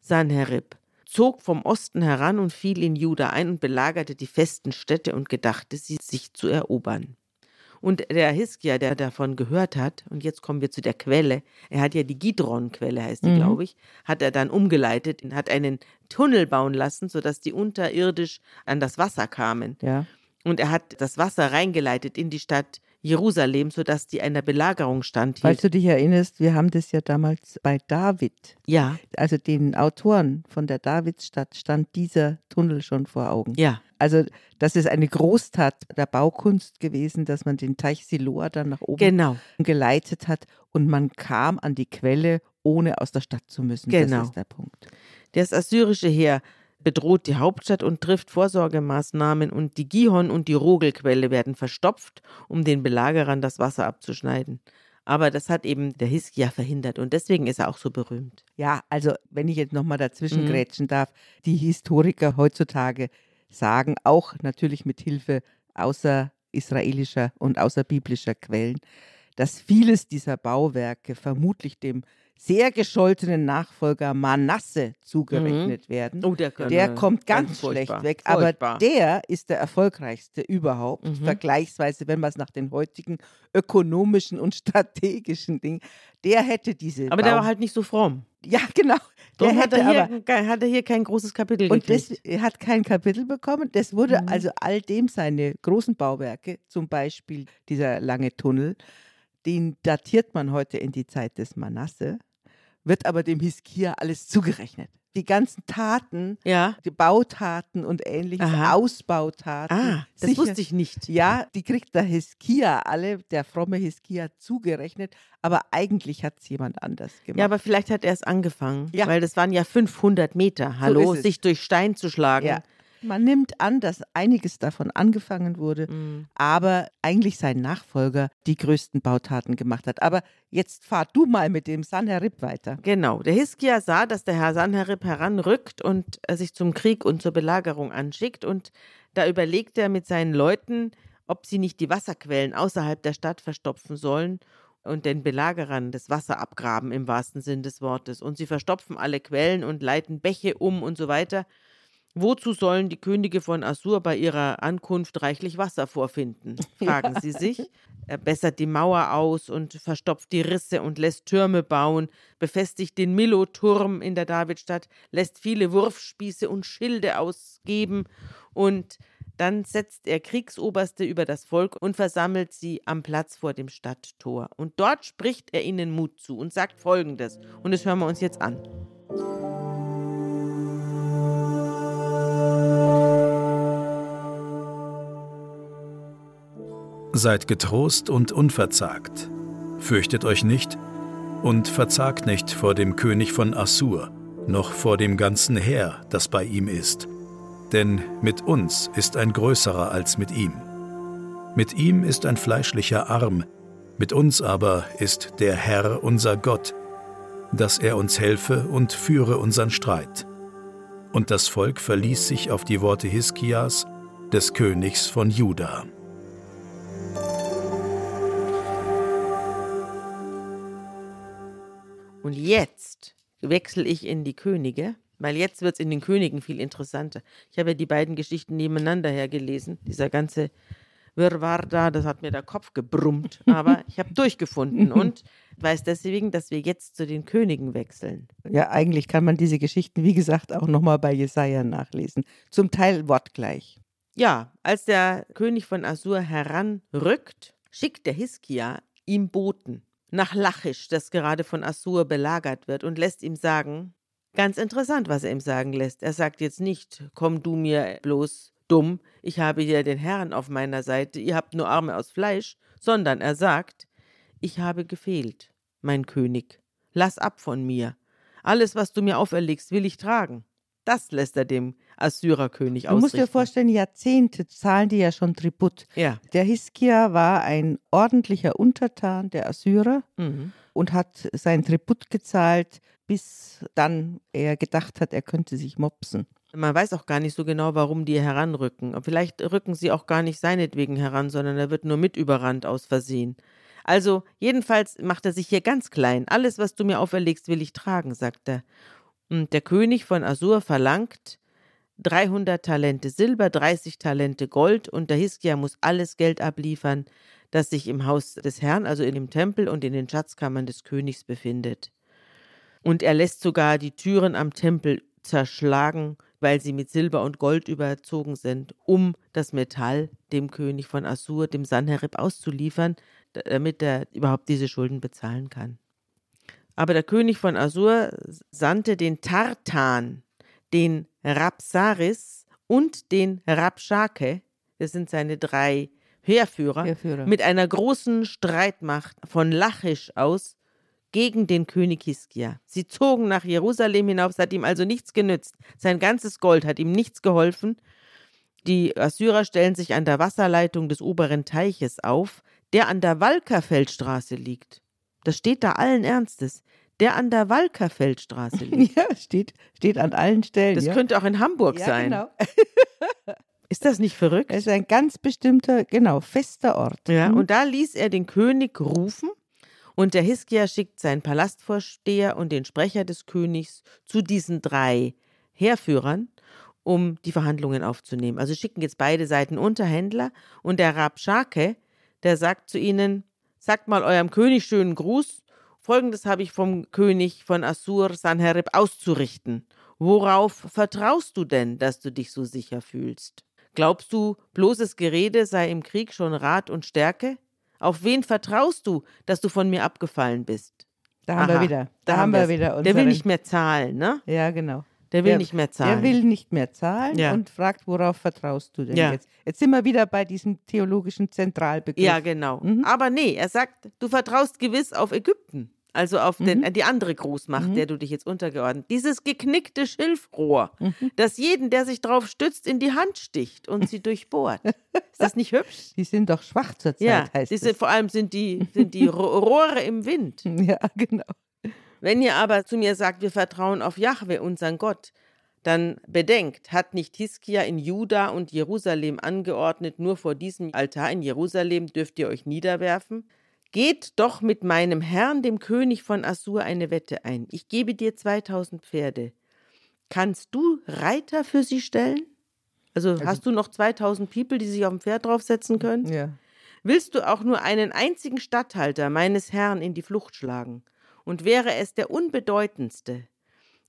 Sanherib zog vom Osten heran und fiel in Juda ein und belagerte die festen Städte und gedachte, sie sich zu erobern. Und der Hiskia, der davon gehört hat, und jetzt kommen wir zu der Quelle, er hat ja die Gidron-Quelle, heißt die, mhm. glaube ich, hat er dann umgeleitet, hat einen Tunnel bauen lassen, sodass die unterirdisch an das Wasser kamen. Ja. Und er hat das Wasser reingeleitet in die Stadt Jerusalem, sodass die einer Belagerung stand. Falls du dich erinnerst, wir haben das ja damals bei David. Ja. Also den Autoren von der Davidsstadt stand dieser Tunnel schon vor Augen. Ja. Also das ist eine Großtat der Baukunst gewesen, dass man den Teich Siloa dann nach oben genau. geleitet hat und man kam an die Quelle, ohne aus der Stadt zu müssen. Genau. Das ist der Punkt. Das assyrische Heer bedroht die Hauptstadt und trifft Vorsorgemaßnahmen und die Gihon und die Rogelquelle werden verstopft, um den Belagerern das Wasser abzuschneiden. Aber das hat eben der Hiskia verhindert und deswegen ist er auch so berühmt. Ja, also wenn ich jetzt nochmal dazwischen mhm. grätschen darf, die Historiker heutzutage sagen, auch natürlich mit Hilfe außerisraelischer und außerbiblischer Quellen, dass vieles dieser Bauwerke vermutlich dem sehr gescholtenen Nachfolger Manasse zugerechnet mhm. werden. Oh, der, der kommt ganz, ganz schlecht weg, furchtbar. aber der ist der erfolgreichste überhaupt, mhm. vergleichsweise, wenn man es nach den heutigen ökonomischen und (laughs) strategischen Dingen, der hätte diese. Aber Bau der war halt nicht so fromm. Ja, genau. Der hat, er hier, aber, hat er hier kein großes Kapitel und gekriegt. Und er hat kein Kapitel bekommen. Das wurde mhm. also all dem seine großen Bauwerke, zum Beispiel dieser lange Tunnel, den datiert man heute in die Zeit des Manasse wird aber dem Hiskia alles zugerechnet. Die ganzen Taten, ja. die Bautaten und ähnliches, Aha. Ausbautaten. Ah, das sicher, wusste ich nicht. Ja, die kriegt der Hiskia alle, der fromme Hiskia zugerechnet, aber eigentlich hat es jemand anders gemacht. Ja, aber vielleicht hat er es angefangen, ja. weil das waren ja 500 Meter, hallo, so sich durch Stein zu schlagen. Ja. Man nimmt an, dass einiges davon angefangen wurde, mhm. aber eigentlich sein Nachfolger die größten Bautaten gemacht hat. Aber jetzt fahr du mal mit dem Sanherib weiter. Genau. Der Hiskia sah, dass der Herr Sanherib heranrückt und sich zum Krieg und zur Belagerung anschickt. Und da überlegt er mit seinen Leuten, ob sie nicht die Wasserquellen außerhalb der Stadt verstopfen sollen und den Belagerern das Wasser abgraben im wahrsten Sinn des Wortes. Und sie verstopfen alle Quellen und leiten Bäche um und so weiter. Wozu sollen die Könige von Assur bei ihrer Ankunft reichlich Wasser vorfinden? (laughs) fragen ja. sie sich. Er bessert die Mauer aus und verstopft die Risse und lässt Türme bauen, befestigt den Milo-Turm in der Davidstadt, lässt viele Wurfspieße und Schilde ausgeben und dann setzt er Kriegsoberste über das Volk und versammelt sie am Platz vor dem Stadttor. Und dort spricht er ihnen Mut zu und sagt Folgendes. Und das hören wir uns jetzt an. Seid getrost und unverzagt. fürchtet euch nicht und verzagt nicht vor dem König von Assur, noch vor dem ganzen Heer, das bei ihm ist. Denn mit uns ist ein größerer als mit ihm. Mit ihm ist ein fleischlicher Arm, mit uns aber ist der Herr unser Gott, dass er uns helfe und führe unseren Streit. Und das Volk verließ sich auf die Worte Hiskias, des Königs von Juda. Und jetzt wechsle ich in die Könige, weil jetzt wird es in den Königen viel interessanter. Ich habe ja die beiden Geschichten nebeneinander hergelesen. Dieser ganze Wirrwarr da, das hat mir der Kopf gebrummt. (laughs) Aber ich habe durchgefunden und weiß deswegen, dass wir jetzt zu den Königen wechseln. Ja, eigentlich kann man diese Geschichten, wie gesagt, auch nochmal bei Jesaja nachlesen. Zum Teil wortgleich. Ja, als der König von Assur heranrückt, schickt der Hiskia ihm Boten nach Lachisch, das gerade von Assur belagert wird, und lässt ihm sagen, ganz interessant, was er ihm sagen lässt. Er sagt jetzt nicht, komm du mir bloß dumm, ich habe hier den Herrn auf meiner Seite, ihr habt nur Arme aus Fleisch, sondern er sagt, ich habe gefehlt, mein König, lass ab von mir. Alles, was du mir auferlegst, will ich tragen. Das lässt er dem Assyrerkönig ausrichten. Du musst dir vorstellen, Jahrzehnte zahlen die ja schon Tribut. Ja. Der Hiskia war ein ordentlicher Untertan der Assyrer Mhm. und hat sein Tribut gezahlt, bis dann er gedacht hat, er könnte sich mopsen. Man weiß auch gar nicht so genau, warum die heranrücken. Vielleicht rücken sie auch gar nicht seinetwegen heran, sondern er wird nur mit überrannt aus Versehen. Also, jedenfalls macht er sich hier ganz klein. Alles, was du mir auferlegst, will ich tragen, sagt er. Und der König von Assur verlangt 300 Talente Silber, 30 Talente Gold und der Hiskia muss alles Geld abliefern, das sich im Haus des Herrn, also in dem Tempel und in den Schatzkammern des Königs befindet. Und er lässt sogar die Türen am Tempel zerschlagen, weil sie mit Silber und Gold überzogen sind, um das Metall dem König von Assur, dem Sanherib, auszuliefern, damit er überhaupt diese Schulden bezahlen kann. Aber der König von Assur sandte den Tartan, den Rapsaris und den Rabschake, das sind seine drei Heerführer, Heerführer. mit einer großen Streitmacht von Lachisch aus gegen den König Hiskia. Sie zogen nach Jerusalem hinauf, es hat ihm also nichts genützt. Sein ganzes Gold hat ihm nichts geholfen. Die Assyrer stellen sich an der Wasserleitung des oberen Teiches auf, der an der Walkerfeldstraße liegt. Das steht da allen Ernstes. Der an der Walkerfeldstraße (laughs) liegt. Ja, steht, steht an allen Stellen. Das ja. könnte auch in Hamburg ja, sein. Genau. (laughs) Ist das nicht verrückt? Es ist ein ganz bestimmter, genau, fester Ort. Ja, Mhm. und da ließ er den König rufen und der Hiskia schickt seinen Palastvorsteher und den Sprecher des Königs zu diesen drei Heerführern, um die Verhandlungen aufzunehmen. Also schicken jetzt beide Seiten Unterhändler und der Rabschake, der sagt zu ihnen, sagt mal eurem König schönen Gruß. Folgendes habe ich vom König von Assur Sanherib auszurichten. Worauf vertraust du denn, dass du dich so sicher fühlst? Glaubst du, bloßes Gerede sei im Krieg schon Rat und Stärke? Auf wen vertraust du, dass du von mir abgefallen bist? Da haben wir Aha, wieder. Da, haben wir wieder. Der will unseren- nicht mehr zahlen, ne? Ja, genau. Der will Der- nicht mehr zahlen. Er will nicht mehr zahlen Ja. und fragt, worauf vertraust du denn Ja. jetzt? Jetzt sind wir wieder bei diesem theologischen Zentralbegriff. Ja, genau. Mhm. Aber nee, er sagt, du vertraust gewiss auf Ägypten. Also auf den, Mhm. die andere Großmacht, der du dich jetzt untergeordnet. Dieses geknickte Schilfrohr, das jeden, der sich drauf stützt, in die Hand sticht und sie durchbohrt. (laughs) Ist das nicht hübsch? Die sind doch schwach zur Zeit, Ja, heißt es. vor allem sind die, sind die (laughs) Ro- Rohre im Wind. Ja, genau. Wenn ihr aber zu mir sagt, wir vertrauen auf Jahwe, unseren Gott, dann bedenkt, hat nicht Hiskia in Juda und Jerusalem angeordnet, nur vor diesem Altar in Jerusalem dürft ihr euch niederwerfen? Geht doch mit meinem Herrn, dem König von Assur, eine Wette ein. Ich gebe dir 2000 Pferde. Kannst du Reiter für sie stellen? Also, hast du noch 2000 People, die sich auf ein Pferd draufsetzen können? Ja. Willst du auch nur einen einzigen Statthalter meines Herrn in die Flucht schlagen? Und wäre es der unbedeutendste?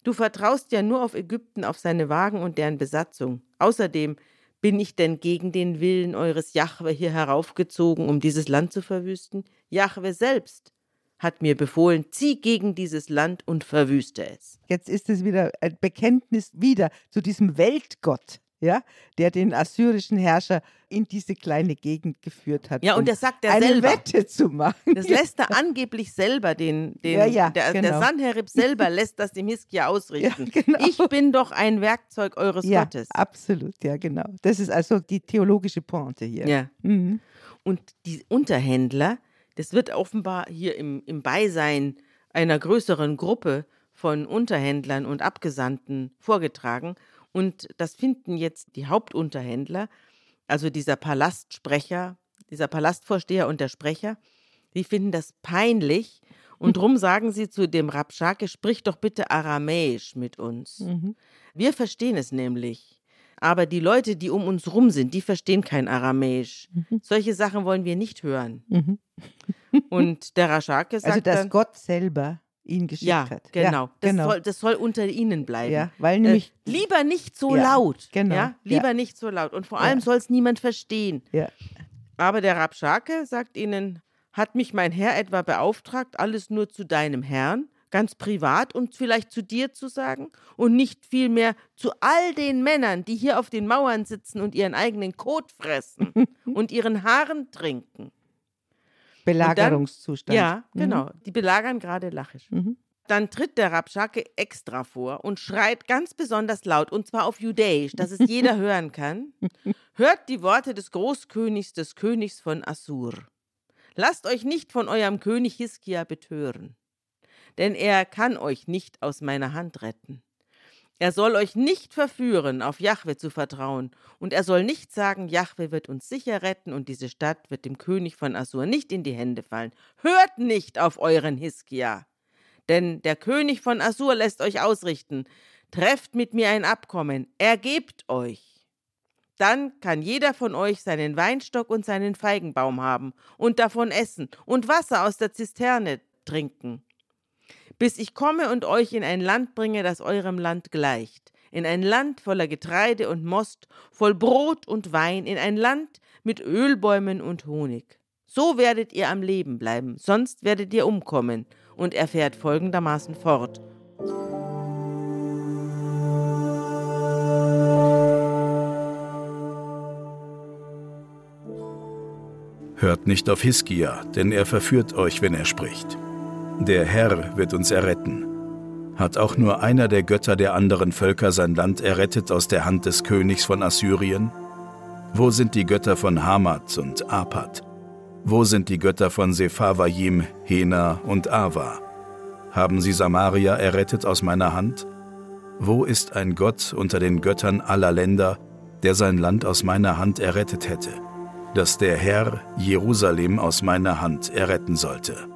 Du vertraust ja nur auf Ägypten, auf seine Wagen und deren Besatzung. Außerdem bin ich denn gegen den Willen eures Jahwe hier heraufgezogen, um dieses Land zu verwüsten? Jahwe selbst hat mir befohlen, zieh gegen dieses Land und verwüste es. Jetzt ist es wieder ein Bekenntnis wieder zu diesem Weltgott. Ja, der den assyrischen Herrscher in diese kleine Gegend geführt hat. Ja, und um das sagt er eine selber. Wette zu machen. Das lässt er angeblich selber, den, den Ja, ja, der, der genau. Sanherib selber (laughs) lässt das dem Hiskia ausrichten. Ja, genau. Ich bin doch ein Werkzeug eures ja, Gottes. absolut, ja, genau. Das ist also die theologische Pointe hier. Ja. Mhm. Und die Unterhändler, das wird offenbar hier im, im Beisein einer größeren Gruppe von Unterhändlern und Abgesandten vorgetragen. Und das finden jetzt die Hauptunterhändler, also dieser Palastsprecher, dieser Palastvorsteher und der Sprecher, die finden das peinlich. Und drum sagen sie zu dem Rabschake, sprich doch bitte Aramäisch mit uns. Mhm. Wir verstehen es nämlich. Aber die Leute, die um uns rum sind, die verstehen kein Aramäisch. Solche Sachen wollen wir nicht hören. Mhm. Und der Raschake (laughs) sagt Also, dass dann, Gott selber ihn geschickt ja, hat. genau. Ja, Das, genau. Soll, das soll unter ihnen bleiben. ja, weil nämlich, äh, lieber nicht so Ja, laut. genau, Ja, ja. lieber nicht so laut. Und vor Ja. allem soll es niemand verstehen. ja, Aber der Rabschake sagt ihnen, hat mich mein Herr etwa beauftragt, alles nur zu deinem Herrn, ganz privat und vielleicht zu dir zu sagen und nicht vielmehr zu all den Männern, die hier auf den Mauern sitzen und ihren eigenen Kot fressen (laughs) und ihren Haaren trinken. Belagerungszustand. Ja, Mhm. genau. Die belagern gerade Lachisch. Mhm. Dann tritt der Rabschake extra vor und schreit ganz besonders laut, und zwar auf Judäisch, dass es jeder (laughs) hören kann. Hört die Worte des Großkönigs, des Königs von Assur. Lasst euch nicht von eurem König Hiskia betören, denn er kann euch nicht aus meiner Hand retten. Er soll euch nicht verführen, auf Jahwe zu vertrauen, und er soll nicht sagen, Jahwe wird uns sicher retten und diese Stadt wird dem König von Assur nicht in die Hände fallen. Hört nicht auf euren Hiskia. Denn der König von Assur lässt euch ausrichten, trefft mit mir ein Abkommen, ergebt euch. Dann kann jeder von euch seinen Weinstock und seinen Feigenbaum haben und davon essen und Wasser aus der Zisterne trinken, bis ich komme und euch in ein Land bringe, das eurem Land gleicht, in ein Land voller Getreide und Most, voll Brot und Wein, in ein Land mit Ölbäumen und Honig. So werdet ihr am Leben bleiben, sonst werdet ihr umkommen. Und er fährt folgendermaßen fort. Hört nicht auf Hiskia, denn er verführt euch, wenn er spricht. Der Herr wird uns erretten. Hat auch nur einer der Götter der anderen Völker sein Land errettet aus der Hand des Königs von Assyrien? Wo sind die Götter von Hamat und Apad? Wo sind die Götter von Sepharvaim, Hena und Ava? Haben sie Samaria errettet aus meiner Hand? Wo ist ein Gott unter den Göttern aller Länder, der sein Land aus meiner Hand errettet hätte, dass der Herr Jerusalem aus meiner Hand erretten sollte?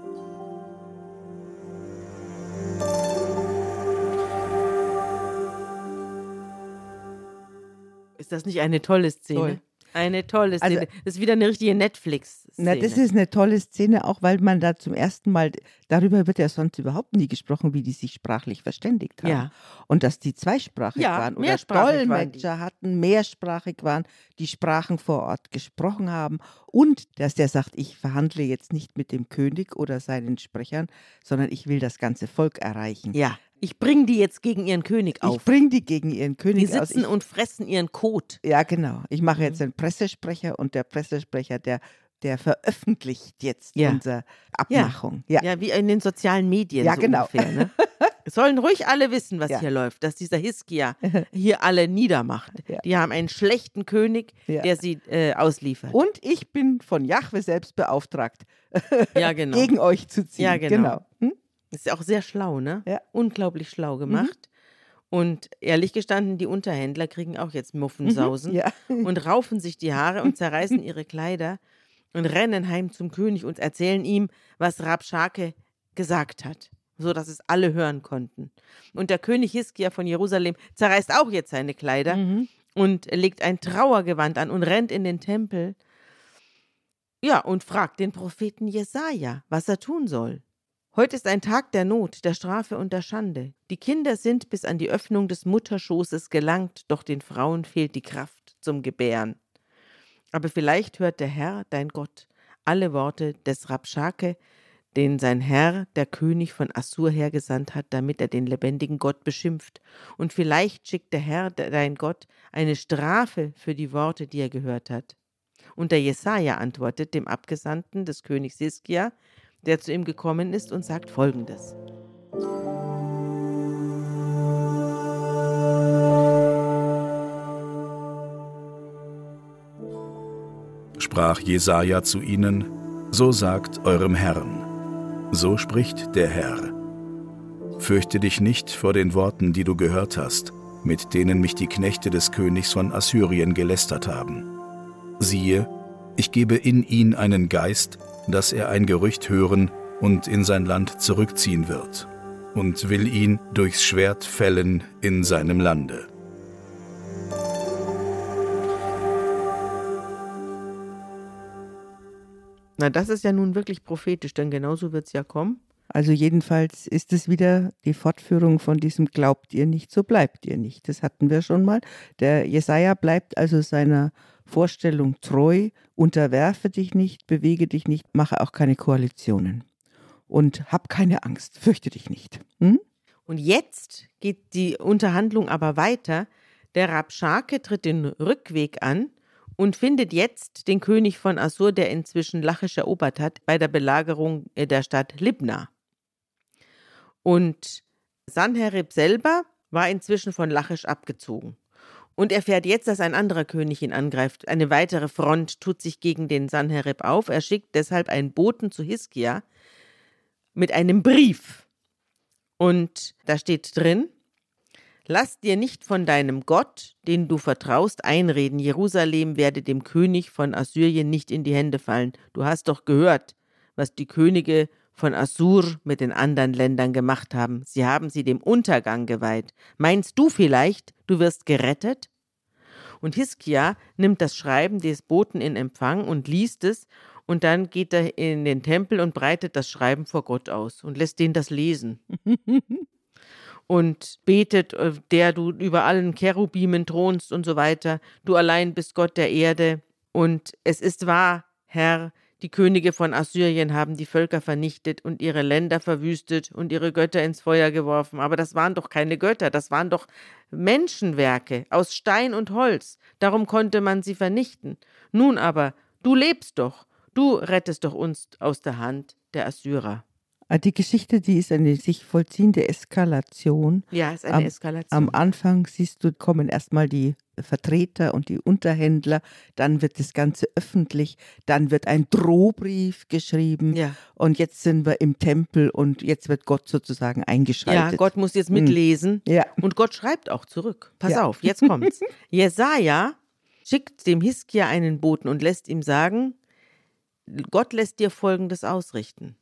Ist das nicht eine tolle Szene? Toll. Eine tolle Also- Szene. das ist wieder eine richtige Netflix-Szene. Na, das ist eine tolle Szene, auch weil man da zum ersten Mal, darüber wird ja sonst überhaupt nie gesprochen, wie die sich sprachlich verständigt haben. Ja. Und dass die zweisprachig Ja, waren oder mehrsprachig waren die. Dolmetscher hatten, mehrsprachig waren, die Sprachen vor Ort gesprochen haben. Und dass der sagt, ich verhandle jetzt nicht mit dem König oder seinen Sprechern, sondern ich will das ganze Volk erreichen. Ja, ich bringe die jetzt gegen ihren König Ich auf. bringe die gegen ihren Die König aus. sitzen Ich, und fressen ihren Kot. ja, genau. Ich mache Mhm. jetzt einen Pressesprecher und der Pressesprecher, der, der veröffentlicht jetzt Ja. unsere Abmachung. Ja. Ja, wie in den sozialen Medien Ja, so genau. ungefähr. Ne? (laughs) Sollen ruhig alle wissen, was Ja. hier läuft, dass dieser Hiskia (laughs) hier alle niedermacht. Ja. Die haben einen schlechten König, Ja. der sie äh, ausliefert. Und ich bin von Jahwe selbst beauftragt, (laughs) genau. gegen euch zu ziehen. Ja, genau. Hm? Ist auch sehr schlau, ne? Ja. Unglaublich schlau gemacht. Und ehrlich gestanden, die Unterhändler kriegen auch jetzt Muffensausen Mhm. Ja. (laughs) und raufen sich die Haare und zerreißen ihre Kleider und rennen heim zum König und erzählen ihm, was Rabschake gesagt hat, so dass es alle hören konnten. Und der König Hiskia von Jerusalem zerreißt auch jetzt seine Kleider Mhm. und legt ein Trauergewand an und rennt in den Tempel. Ja, und fragt den Propheten Jesaja, was er tun soll. Heute ist ein Tag der Not, der Strafe und der Schande. Die Kinder sind bis an die Öffnung des Mutterschoßes gelangt, doch den Frauen fehlt die Kraft zum Gebären. Aber vielleicht hört der Herr, dein Gott, alle Worte des Rabschake, den sein Herr, der König von Assur, hergesandt hat, damit er den lebendigen Gott beschimpft. Und vielleicht schickt der Herr, dein Gott, eine Strafe für die Worte, die er gehört hat. Und der Jesaja antwortet dem Abgesandten des Königs Hiskia, der zu ihm gekommen ist, und sagt folgendes: Sprach Jesaja zu ihnen: So sagt eurem Herrn. So spricht der Herr. Fürchte dich nicht vor den Worten, die du gehört hast, mit denen mich die Knechte des Königs von Assyrien gelästert haben. Siehe, ich gebe in ihn einen Geist, dass er ein Gerücht hören und in sein Land zurückziehen wird, und will ihn durchs Schwert fällen in seinem Lande. Na, das ist ja nun wirklich prophetisch, denn genauso wird es ja kommen. Also jedenfalls ist es wieder die Fortführung von diesem Glaubt ihr nicht, so bleibt ihr nicht. Das hatten wir schon mal. Der Jesaja bleibt also seiner Vorstellung treu, unterwerfe dich nicht, bewege dich nicht, mache auch keine Koalitionen. Und hab keine Angst, fürchte dich nicht. Hm? Und jetzt geht die Unterhandlung aber weiter. Der Rabschake tritt den Rückweg an und findet jetzt den König von Assur, der inzwischen Lachisch erobert hat, bei der Belagerung der Stadt Libna. Und Sanherib selber war inzwischen von Lachisch abgezogen. Und er fährt jetzt, dass ein anderer König ihn angreift. Eine weitere Front tut sich gegen den Sanherib auf. Er schickt deshalb einen Boten zu Hiskia mit einem Brief. Und da steht drin, Lass dir nicht von deinem Gott, den du vertraust, einreden, Jerusalem werde dem König von Assyrien nicht in die Hände fallen. Du hast doch gehört, was die Könige von Assur mit den anderen Ländern gemacht haben. Sie haben sie dem Untergang geweiht. Meinst du vielleicht, du wirst gerettet? Und Hiskia nimmt das Schreiben des Boten in Empfang und liest es, und dann geht er in den Tempel und breitet das Schreiben vor Gott aus und lässt den das lesen. (laughs) und betet, äh, der du über allen Cherubimen thronst und so weiter. Du allein bist Gott der Erde. Und es ist wahr, Herr, die Könige von Assyrien haben die Völker vernichtet und ihre Länder verwüstet und ihre Götter ins Feuer geworfen. Aber das waren doch keine Götter, das waren doch Menschenwerke aus Stein und Holz. Darum konnte man sie vernichten. Nun aber, du lebst doch, du rettest doch uns aus der Hand der Assyrer. Ah, die Geschichte, die ist eine sich vollziehende Eskalation. Ja, ist eine am, Eskalation. Am Anfang siehst du, kommen erstmal die Vertreter und die Unterhändler, dann wird das Ganze öffentlich, dann wird ein Drohbrief geschrieben ja. und jetzt sind wir im Tempel und jetzt wird Gott sozusagen eingeschaltet. Ja, Gott muss jetzt mitlesen hm. ja. und Gott schreibt auch zurück. Pass Ja. auf, jetzt kommt's. (laughs) Jesaja schickt dem Hiskia einen Boten und lässt ihm sagen, Gott lässt dir Folgendes ausrichten.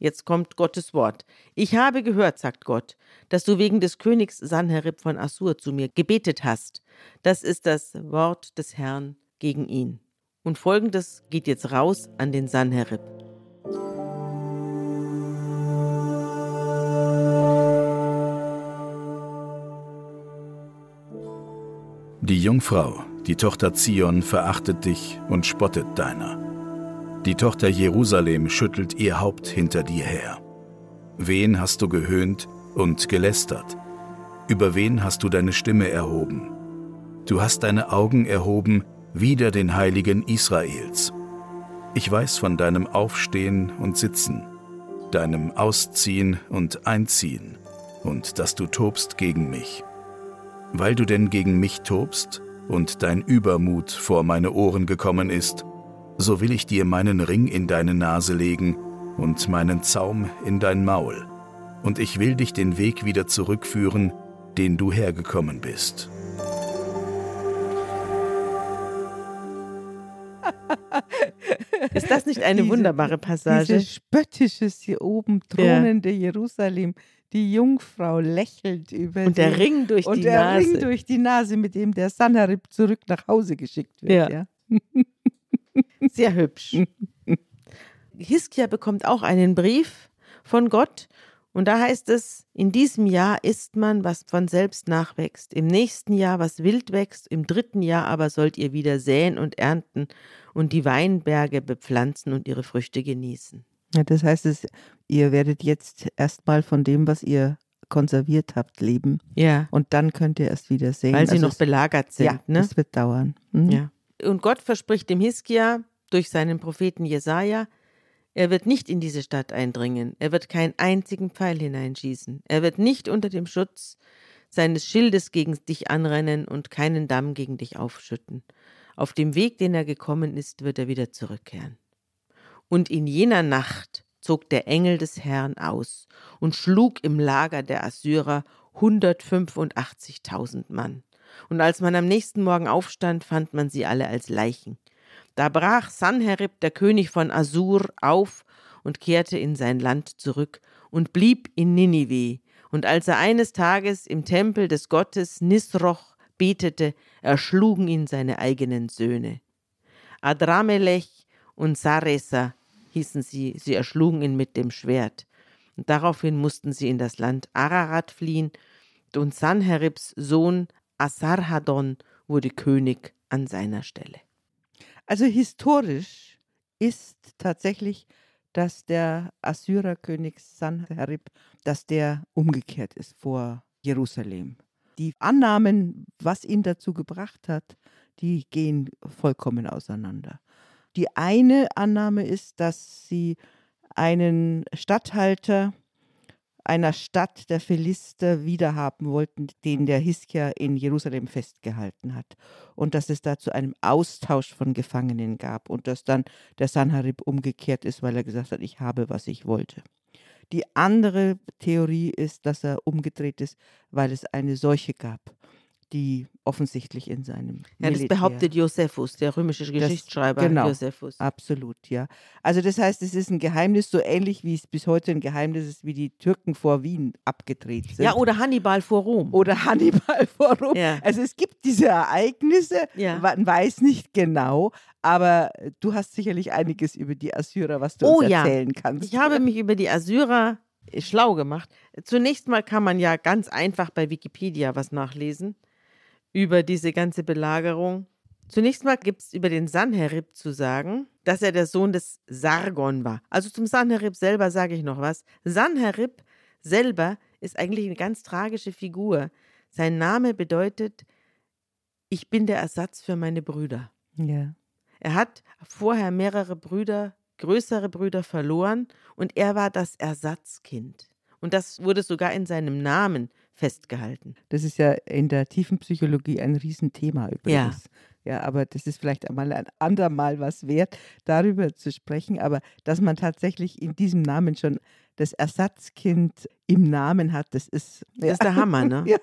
Jetzt kommt Gottes Wort. Ich habe gehört, sagt Gott, dass du wegen des Königs Sanherib von Assur zu mir gebetet hast. Das ist das Wort des Herrn gegen ihn. Und folgendes geht jetzt raus an den Sanherib. Die Jungfrau, die Tochter Zion, verachtet dich und spottet deiner. Die Tochter Jerusalem schüttelt ihr Haupt hinter dir her. Wen hast du gehöhnt und gelästert? Über wen hast du deine Stimme erhoben? Du hast deine Augen erhoben wider den Heiligen Israels. Ich weiß von deinem Aufstehen und Sitzen, deinem Ausziehen und Einziehen, und dass du tobst gegen mich. Weil du denn gegen mich tobst und dein Übermut vor meine Ohren gekommen ist, so will ich dir meinen Ring in deine Nase legen und meinen Zaum in dein Maul, und ich will dich den Weg wieder zurückführen, den du hergekommen bist. (laughs) Ist das nicht eine Diese- wunderbare Passage? Dieses spöttisches hier oben thronende Jerusalem, die Jungfrau lächelt über Und der. Ring durch und die der Nase. Ring durch die Nase, mit dem der Sanherib zurück nach Hause geschickt wird. Ja. Ja. Sehr hübsch. (laughs) Hiskia bekommt auch einen Brief von Gott und da heißt es, in diesem Jahr isst man, was von selbst nachwächst, im nächsten Jahr, was wild wächst, im dritten Jahr aber sollt ihr wieder säen und ernten und die Weinberge bepflanzen und ihre Früchte genießen. Ja, das heißt, es, ihr werdet jetzt erstmal von dem, was ihr konserviert habt, leben. Ja. Und dann könnt ihr erst wieder sehen. Weil sie Also noch es, belagert sind. ja, ne? das wird dauern. Mhm. Ja. Und Gott verspricht dem Hiskia durch seinen Propheten Jesaja, er wird nicht in diese Stadt eindringen, er wird keinen einzigen Pfeil hineinschießen, er wird nicht unter dem Schutz seines Schildes gegen dich anrennen und keinen Damm gegen dich aufschütten. Auf dem Weg, den er gekommen ist, wird er wieder zurückkehren. Und in jener Nacht zog der Engel des Herrn aus und schlug im Lager der Assyrer 185.000 Mann. Und als man am nächsten Morgen aufstand, fand man sie alle als Leichen. Da brach Sanherib, der König von Assur, auf und kehrte in sein Land zurück und blieb in Ninive. Und als er eines Tages im Tempel des Gottes Nisroch betete, erschlugen ihn seine eigenen Söhne. Adramelech und Saresa hießen sie, sie erschlugen ihn mit dem Schwert. Und daraufhin mussten sie in das Land Ararat fliehen, und Sanheribs Sohn Asarhadon wurde König an seiner Stelle. Also historisch ist tatsächlich, dass der Assyrerkönig Sanherib, dass der umgekehrt ist vor Jerusalem. Die Annahmen, was ihn dazu gebracht hat, die gehen vollkommen auseinander. Die eine Annahme ist, dass sie einen Statthalter einer Stadt der Philister wiederhaben wollten, den der Hiskia in Jerusalem festgehalten hat. Und dass es da zu einem Austausch von Gefangenen gab und dass dann der Sanherib umgekehrt ist, weil er gesagt hat, ich habe, was ich wollte. Die andere Theorie ist, dass er umgedreht ist, weil es eine Seuche gab, die offensichtlich in seinem Ja, das Militär behauptet Josephus, der römische Geschichtsschreiber genau. Josephus. Absolut, ja. Also das heißt, es ist ein Geheimnis, so ähnlich wie es bis heute ein Geheimnis ist, wie die Türken vor Wien abgedreht sind. Ja, oder Hannibal vor Rom. oder Hannibal (laughs) vor Rom. Ja. Also es gibt diese Ereignisse, Ja. man weiß nicht genau, aber du hast sicherlich einiges über die Assyrer, was du Oh uns ja. erzählen kannst. Ich habe mich über die Assyrer schlau gemacht. Zunächst mal kann man ja ganz einfach bei Wikipedia was nachlesen über diese ganze Belagerung. Zunächst mal gibt es über den Sanherib zu sagen, dass er der Sohn des Sargon war. Also zum Sanherib selber sage ich noch was. Sanherib selber ist eigentlich eine ganz tragische Figur. Sein Name bedeutet, ich bin der Ersatz für meine Brüder. ja. Er hat vorher mehrere Brüder, größere Brüder verloren und er war das Ersatzkind. Und das wurde sogar in seinem Namen festgehalten. Das ist ja in der tiefen Psychologie ein Riesenthema übrigens. Ja. aber das ist vielleicht einmal ein andermal was wert, darüber zu sprechen. Aber dass man tatsächlich in diesem Namen schon das Ersatzkind im Namen hat, das ist. Das ist der Hammer, ne? (laughs) Ja.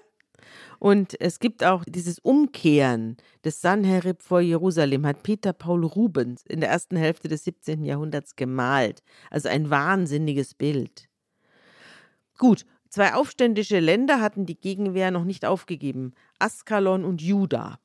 Und es gibt auch dieses Umkehren des Sanherib vor Jerusalem, hat Peter Paul Rubens in der ersten Hälfte des 17. Jahrhunderts gemalt. Also ein wahnsinniges Bild. Gut, zwei aufständische Länder hatten die Gegenwehr noch nicht aufgegeben: Askalon und Juda.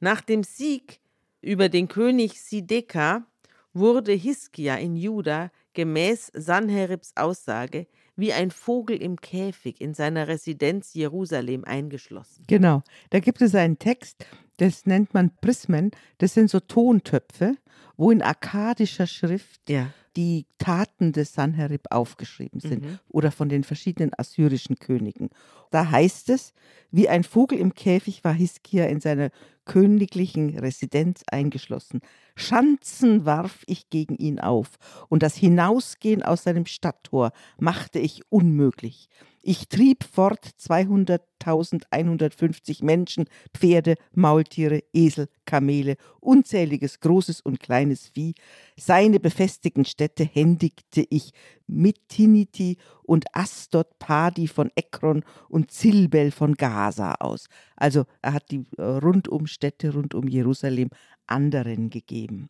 Nach dem Sieg über den König Sideka wurde Hiskia in Juda gemäß Sanheribs Aussage wie ein Vogel im Käfig in seiner Residenz Jerusalem eingeschlossen. Genau. Da gibt es einen Text, das nennt man Prismen. Das sind so Tontöpfe, wo in akkadischer Schrift Ja. die Taten des Sanherib aufgeschrieben sind Mhm. oder von den verschiedenen assyrischen Königen. Da heißt es, wie ein Vogel im Käfig war Hiskia in seiner königlichen Residenz eingeschlossen. Schanzen warf ich gegen ihn auf, und das Hinausgehen aus seinem Stadttor machte ich unmöglich. Ich trieb fort 200.150 Menschen, Pferde, Maultiere, Esel, Kamele, unzähliges großes und kleines Vieh. Seine befestigten Städte händigte ich Mittiniti und Astot Padi von Ekron und Zilbel von Gaza aus. Also er hat die äh, Rundumstädte rund um Jerusalem anderen gegeben.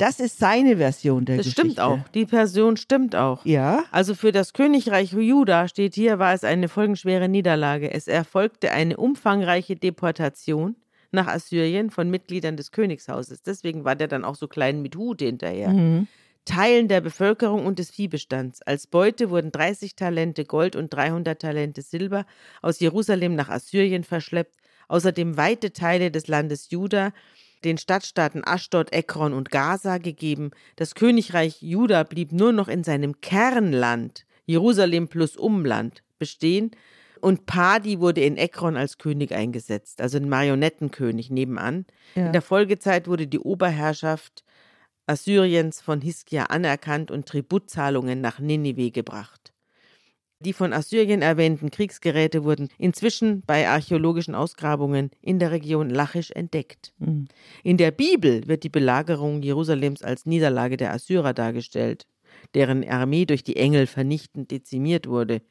Das ist seine Version der Das Geschichte. stimmt auch. Die Person stimmt auch. Ja, Also für das Königreich Juda steht hier, war es eine folgenschwere Niederlage. Es erfolgte eine umfangreiche Deportation nach Assyrien von Mitgliedern des Königshauses. Deswegen war der dann auch so klein mit Hut hinterher. Mhm. Teilen der Bevölkerung und des Viehbestands. Als Beute wurden 30 Talente Gold und 300 Talente Silber aus Jerusalem nach Assyrien verschleppt. Außerdem weite Teile des Landes Juda den Stadtstaaten Aschdod, Ekron und Gaza gegeben. Das Königreich Juda blieb nur noch in seinem Kernland, Jerusalem plus Umland, bestehen. Und Padi wurde in Ekron als König eingesetzt, also ein Marionettenkönig nebenan. Ja. In der Folgezeit wurde die Oberherrschaft Assyriens von Hiskia anerkannt und Tributzahlungen nach Ninive gebracht. Die von Assyrien erwähnten Kriegsgeräte wurden inzwischen bei archäologischen Ausgrabungen in der Region Lachisch entdeckt. Mhm. In der Bibel wird die Belagerung Jerusalems als Niederlage der Assyrer dargestellt, deren Armee durch die Engel vernichtend dezimiert wurde.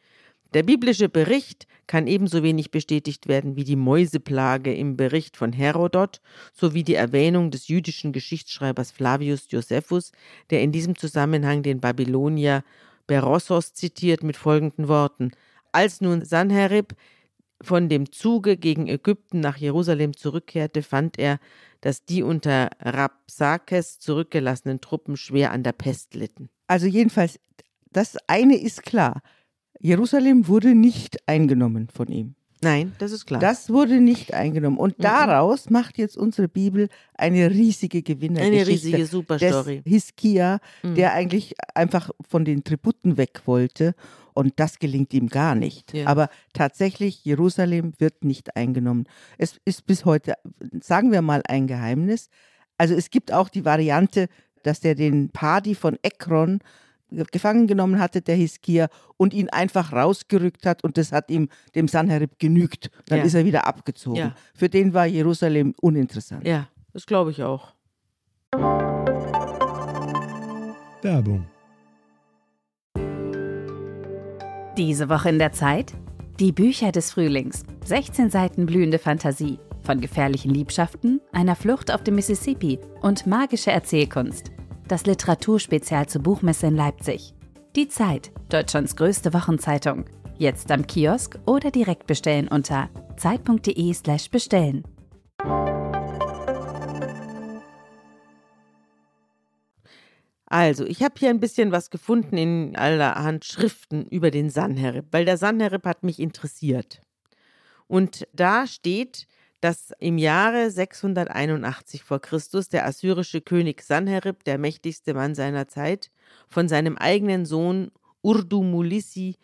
Der biblische Bericht kann ebenso wenig bestätigt werden wie die Mäuseplage im Bericht von Herodot sowie die Erwähnung des jüdischen Geschichtsschreibers Flavius Josephus, der in diesem Zusammenhang den Babylonier Berossos zitiert mit folgenden Worten: Als nun Sanherib von dem Zuge gegen Ägypten nach Jerusalem zurückkehrte, fand er, dass die unter Rabsakes zurückgelassenen Truppen schwer an der Pest litten. Also jedenfalls, das eine ist klar. Jerusalem wurde nicht eingenommen von ihm. Nein, das ist klar. Das wurde nicht eingenommen. Und Mhm. daraus macht jetzt unsere Bibel eine riesige Gewinnergeschichte. Eine riesige Superstory. Des Hiskia, Mhm. der eigentlich einfach von den Tributen weg wollte. Und das gelingt ihm gar nicht. Ja. Aber tatsächlich, Jerusalem wird nicht eingenommen. Es ist bis heute, sagen wir mal, ein Geheimnis. Also es gibt auch die Variante, dass der den Padi von Ekron gefangen genommen hatte, der Hiskia, und ihn einfach rausgerückt hat und das hat ihm, dem Sanherib, genügt. Dann Ja. ist er wieder abgezogen. Ja. Für den war Jerusalem uninteressant. ja, das glaube ich auch. Werbung. Diese Woche in der Zeit? Die Bücher des Frühlings. 16 Seiten blühende Fantasie. Von gefährlichen Liebschaften, einer Flucht auf dem Mississippi und magische Erzählkunst. Das Literaturspezial zur Buchmesse in Leipzig. Die Zeit, Deutschlands größte Wochenzeitung. Jetzt am Kiosk oder direkt bestellen unter zeit.de/slash bestellen. Also, ich habe hier ein bisschen was gefunden in allerhand Schriften über den Sanherib, weil der Sanherib hat mich interessiert. Und da steht, dass im Jahre 681 vor Christus der assyrische König Sanherib, der mächtigste Mann seiner Zeit, von seinem eigenen Sohn Urdumulissi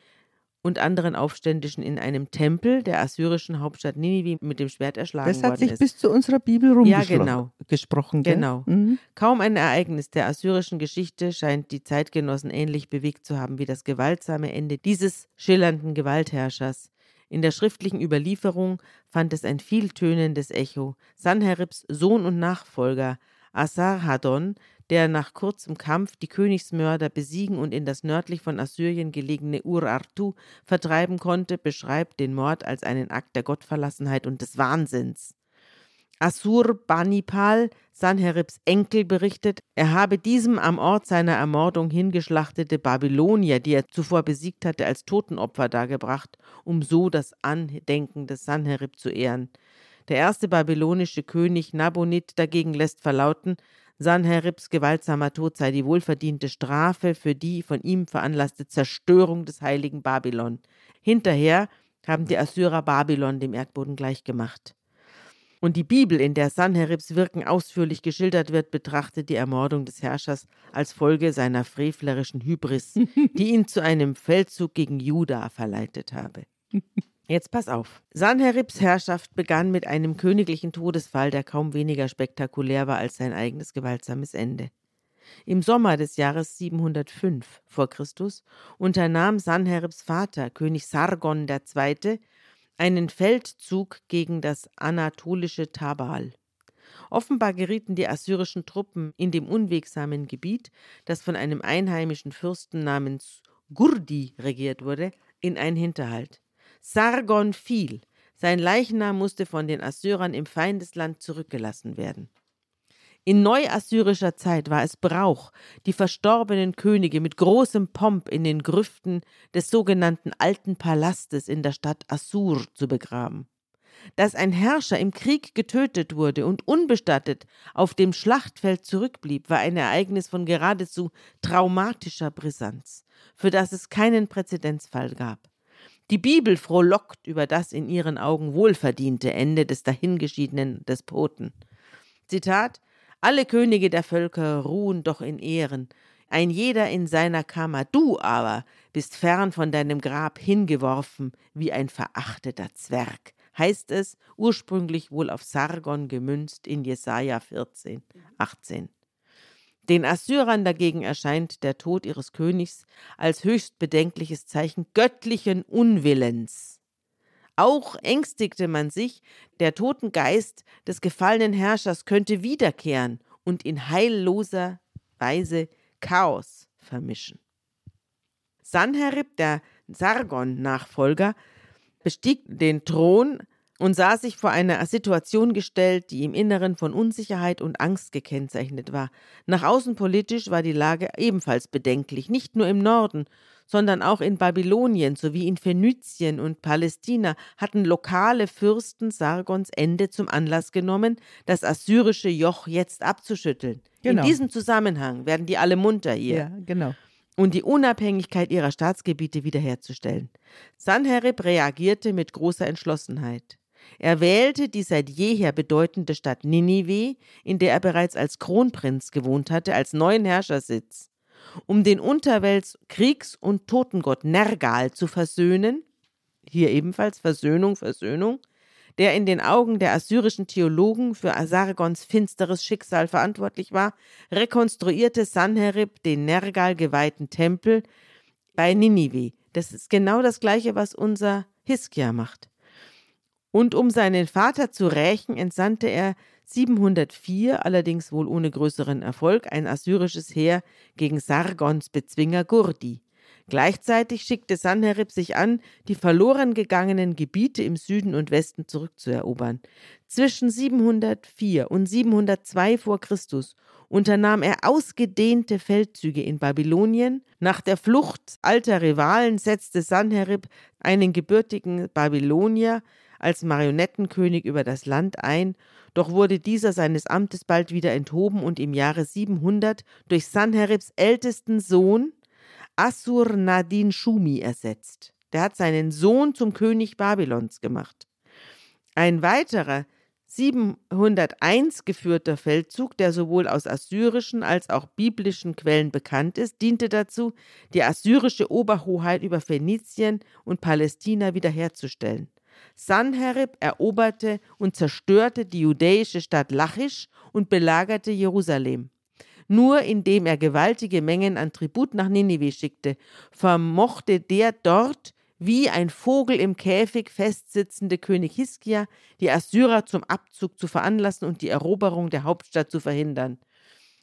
und anderen Aufständischen in einem Tempel der assyrischen Hauptstadt Ninive mit dem Schwert erschlagen Das hat worden sich ist. bis zu unserer Bibel Ja, rumgesprochen. genau. Gesprochen, gell? Genau. Mhm. Kaum ein Ereignis der assyrischen Geschichte scheint die Zeitgenossen ähnlich bewegt zu haben wie das gewaltsame Ende dieses schillernden Gewaltherrschers. In der schriftlichen Überlieferung fand es ein vieltönendes Echo. Sanheribs Sohn und Nachfolger Asarhaddon, der nach kurzem Kampf die Königsmörder besiegen und in das nördlich von Assyrien gelegene Urartu vertreiben konnte, beschreibt den Mord als einen Akt der Gottverlassenheit und des Wahnsinns. Assur-Banipal, Sanheribs Enkel, berichtet, er habe diesem am Ort seiner Ermordung hingeschlachtete Babylonier, die er zuvor besiegt hatte, als Totenopfer dargebracht, um so das Andenken des Sanherib zu ehren. Der erste babylonische König Nabonid dagegen lässt verlauten, Sanheribs gewaltsamer Tod sei die wohlverdiente Strafe für die von ihm veranlasste Zerstörung des heiligen Babylon. Hinterher haben die Assyrer Babylon dem Erdboden gleichgemacht. Und die Bibel, in der Sanheribs Wirken ausführlich geschildert wird, betrachtet die Ermordung des Herrschers als Folge seiner frevlerischen Hybris, (laughs) die ihn zu einem Feldzug gegen Juda verleitet habe. Jetzt pass auf. Sanheribs Herrschaft begann mit einem königlichen Todesfall, der kaum weniger spektakulär war als sein eigenes gewaltsames Ende. Im Sommer des Jahres 705 vor Christus unternahm Sanheribs Vater, König Sargon II., einen Feldzug gegen das anatolische Tabal. Offenbar gerieten die assyrischen Truppen in dem unwegsamen Gebiet, das von einem einheimischen Fürsten namens Gurdi regiert wurde, in einen Hinterhalt. Sargon fiel. Sein Leichnam musste von den Assyrern im Feindesland zurückgelassen werden. In neuassyrischer Zeit war es Brauch, die verstorbenen Könige mit großem Pomp in den Grüften des sogenannten Alten Palastes in der Stadt Assur zu begraben. Dass ein Herrscher im Krieg getötet wurde und unbestattet auf dem Schlachtfeld zurückblieb, war ein Ereignis von geradezu traumatischer Brisanz, für das es keinen Präzedenzfall gab. Die Bibel frohlockt über das in ihren Augen wohlverdiente Ende des dahingeschiedenen Despoten. Zitat: Alle Könige der Völker ruhen doch in Ehren, ein jeder in seiner Kammer, du aber bist fern von deinem Grab hingeworfen wie ein verachteter Zwerg, heißt es, ursprünglich wohl auf Sargon gemünzt in Jesaja 14, 18. Den Assyrern dagegen erscheint der Tod ihres Königs als höchst bedenkliches Zeichen göttlichen Unwillens. Auch ängstigte man sich, der Totengeist des gefallenen Herrschers könnte wiederkehren und in heilloser Weise Chaos vermischen. Sanherib, der Sargon-Nachfolger, bestieg den Thron und sah sich vor eine Situation gestellt, die im Inneren von Unsicherheit und Angst gekennzeichnet war. Nach außen politisch war die Lage ebenfalls bedenklich, nicht nur im Norden, sondern auch in Babylonien sowie in Phönizien und Palästina hatten lokale Fürsten Sargons Ende zum Anlass genommen, das assyrische Joch jetzt abzuschütteln. Genau. In diesem Zusammenhang werden die alle munter hier. Ja, genau und die Unabhängigkeit ihrer Staatsgebiete wiederherzustellen. Sanherib reagierte mit großer Entschlossenheit. Er wählte die seit jeher bedeutende Stadt Ninive, in der er bereits als Kronprinz gewohnt hatte, als neuen Herrschersitz. Um den Unterwelts Kriegs- und Totengott Nergal zu versöhnen, hier ebenfalls Versöhnung, Versöhnung, der in den Augen der assyrischen Theologen für Sargons finsteres Schicksal verantwortlich war, rekonstruierte Sanherib den Nergal geweihten Tempel bei Ninive. Das ist genau das gleiche, was unser Hiskia macht. Und um seinen Vater zu rächen, entsandte er 704, allerdings wohl ohne größeren Erfolg, ein assyrisches Heer gegen Sargons Bezwinger Gurdi. Gleichzeitig schickte Sanherib sich an, die verloren gegangenen Gebiete im Süden und Westen zurückzuerobern. Zwischen 704 und 702 vor Christus unternahm er ausgedehnte Feldzüge in Babylonien. Nach der Flucht alter Rivalen setzte Sanherib einen gebürtigen Babylonier als Marionettenkönig über das Land ein, doch wurde dieser seines Amtes bald wieder enthoben und im Jahre 700 durch Sanheribs ältesten Sohn Assur-Nadin Shumi ersetzt. Der hat seinen Sohn zum König Babylons gemacht. Ein weiterer 701 geführter Feldzug, der sowohl aus assyrischen als auch biblischen Quellen bekannt ist, diente dazu, die assyrische Oberhoheit über Phönizien und Palästina wiederherzustellen. Sanherib eroberte und zerstörte die judäische Stadt Lachisch und belagerte Jerusalem. Nur indem er gewaltige Mengen an Tribut nach Ninive schickte, vermochte der dort wie ein Vogel im Käfig festsitzende König Hiskia die Assyrer zum Abzug zu veranlassen und die Eroberung der Hauptstadt zu verhindern.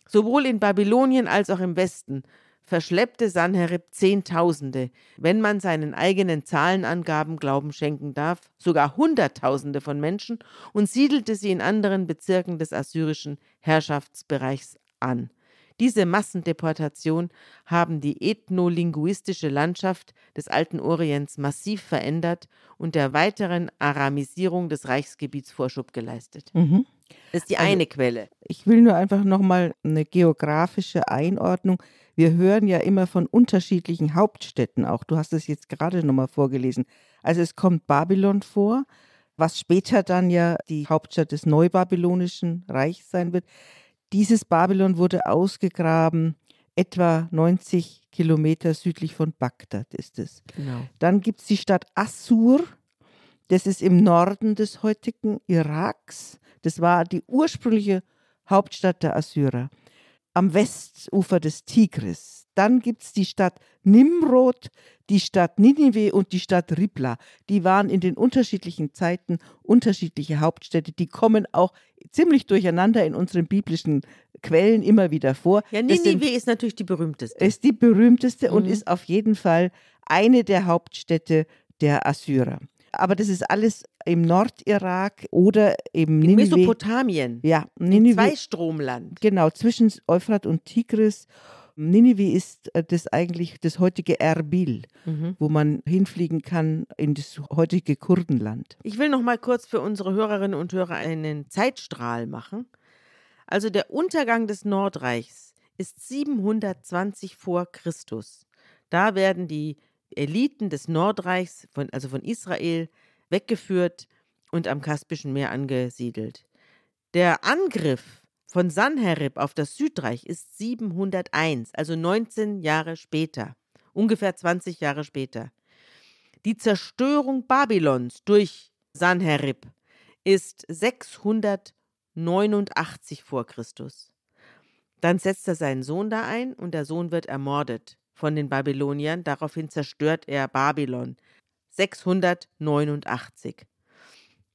Sowohl in Babylonien als auch im Westen verschleppte Sanherib Zehntausende, wenn man seinen eigenen Zahlenangaben Glauben schenken darf, sogar Hunderttausende von Menschen und siedelte sie in anderen Bezirken des assyrischen Herrschaftsbereichs an. Diese Massendeportation haben die ethnolinguistische Landschaft des alten Orients massiv verändert und der weiteren Aramisierung des Reichsgebiets Vorschub geleistet. Mhm. Das ist die also, eine Quelle. Ich will nur einfach nochmal eine geografische Einordnung. Wir hören ja immer von unterschiedlichen Hauptstädten auch. Du hast es jetzt gerade nochmal vorgelesen. Also es kommt Babylon vor, was später dann ja die Hauptstadt des Neubabylonischen Reichs sein wird. Dieses Babylon wurde ausgegraben, etwa 90 Kilometer südlich von Bagdad ist es. Genau. Dann gibt es die Stadt Assur, das ist im Norden des heutigen Iraks. Das war die ursprüngliche Hauptstadt der Assyrer am Westufer des Tigris. Dann gibt es die Stadt Nimrod, die Stadt Ninive und die Stadt Ribla. Die waren in den unterschiedlichen Zeiten unterschiedliche Hauptstädte. Die kommen auch ziemlich durcheinander in unseren biblischen Quellen immer wieder vor. Ja, Ninive sind, ist natürlich die berühmteste. Ist die berühmteste mhm. und ist auf jeden Fall eine der Hauptstädte der Assyrer aber das ist alles im Nordirak oder im Ninive. Mesopotamien. Ja, Ninive. Zweistromland. Genau, zwischen Euphrat und Tigris. Ninive ist äh, das eigentlich das heutige Erbil, mhm. wo man hinfliegen kann in das heutige Kurdenland. Ich will noch mal kurz für unsere Hörerinnen und Hörer einen Zeitstrahl machen. Also der Untergang des Nordreichs ist 720 vor Christus. Da werden die Eliten des Nordreichs, von, also von Israel, weggeführt und am Kaspischen Meer angesiedelt. Der Angriff von Sanherib auf das Südreich ist 701, also 19 Jahre später, ungefähr 20 Jahre später. Die Zerstörung Babylons durch Sanherib ist 689 vor Christus. Dann setzt er seinen Sohn da ein und der Sohn wird ermordet von den Babyloniern. Daraufhin zerstört er Babylon. 689.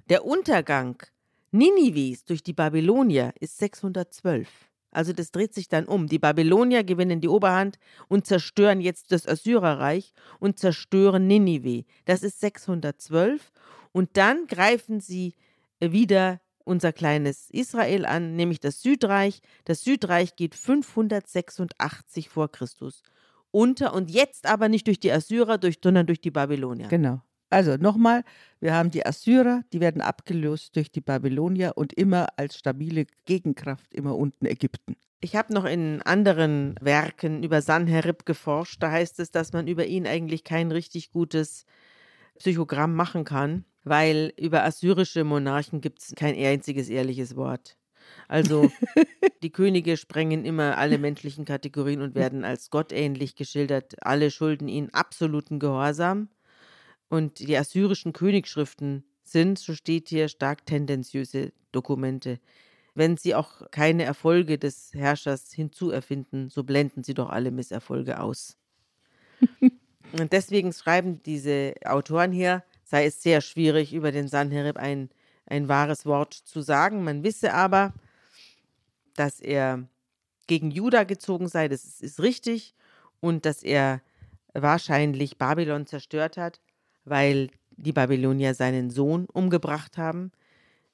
Der Untergang Ninives durch die Babylonier ist 612. Also das dreht sich dann um. Die Babylonier gewinnen die Oberhand und zerstören jetzt das Assyrerreich und zerstören Ninive. Das ist 612. Und dann greifen sie wieder unser kleines Israel an, nämlich das Südreich. Das Südreich geht 586 vor Christus unter und jetzt aber nicht durch die Assyrer, durch, sondern durch die Babylonier. Genau. Also nochmal, wir haben die Assyrer, die werden abgelöst durch die Babylonier und immer als stabile Gegenkraft immer unten Ägypten. Ich habe noch in anderen Werken über Sanherib geforscht. Da heißt es, dass man über ihn eigentlich kein richtig gutes Psychogramm machen kann weil über assyrische Monarchen gibt es kein einziges ehrliches Wort. Also (laughs) die Könige sprengen immer alle menschlichen Kategorien und werden als gottähnlich geschildert. Alle schulden ihnen absoluten Gehorsam. Und die assyrischen Königsschriften sind, so steht hier, stark tendenziöse Dokumente. Wenn sie auch keine Erfolge des Herrschers hinzuerfinden, so blenden sie doch alle Misserfolge aus. (laughs) und deswegen schreiben diese Autoren hier, sei es sehr schwierig, über den Sanherib ein, ein wahres Wort zu sagen. Man wisse aber, dass er gegen Juda gezogen sei, das ist, ist richtig, und dass er wahrscheinlich Babylon zerstört hat, weil die Babylonier seinen Sohn umgebracht haben,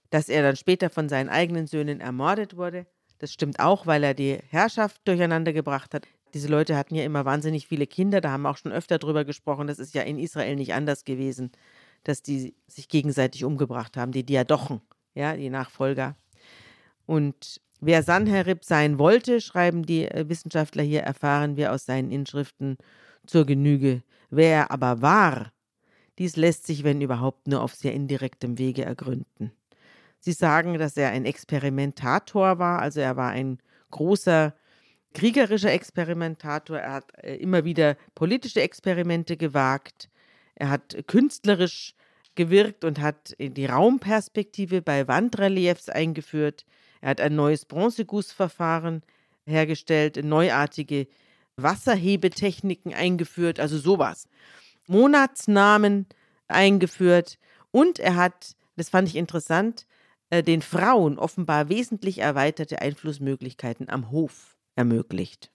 dass er dann später von seinen eigenen Söhnen ermordet wurde. Das stimmt auch, weil er die Herrschaft durcheinander gebracht hat. Diese Leute hatten ja immer wahnsinnig viele Kinder, da haben wir auch schon öfter drüber gesprochen. Das ist ja in Israel nicht anders gewesen dass die sich gegenseitig umgebracht haben, die Diadochen, ja, die Nachfolger. Und wer Sanherib sein wollte, schreiben die äh, Wissenschaftler hier, erfahren wir aus seinen Inschriften zur Genüge. Wer er aber war, dies lässt sich, wenn überhaupt, nur auf sehr indirektem Wege ergründen. Sie sagen, dass er ein Experimentator war, also er war ein großer kriegerischer Experimentator. Er hat äh, immer wieder politische Experimente gewagt. Er hat künstlerisch gewirkt und hat die Raumperspektive bei Wandreliefs eingeführt. Er hat ein neues Bronzegussverfahren hergestellt, neuartige Wasserhebetechniken eingeführt, also sowas. Monatsnamen eingeführt und er hat, das fand ich interessant, äh, den Frauen offenbar wesentlich erweiterte Einflussmöglichkeiten am Hof ermöglicht.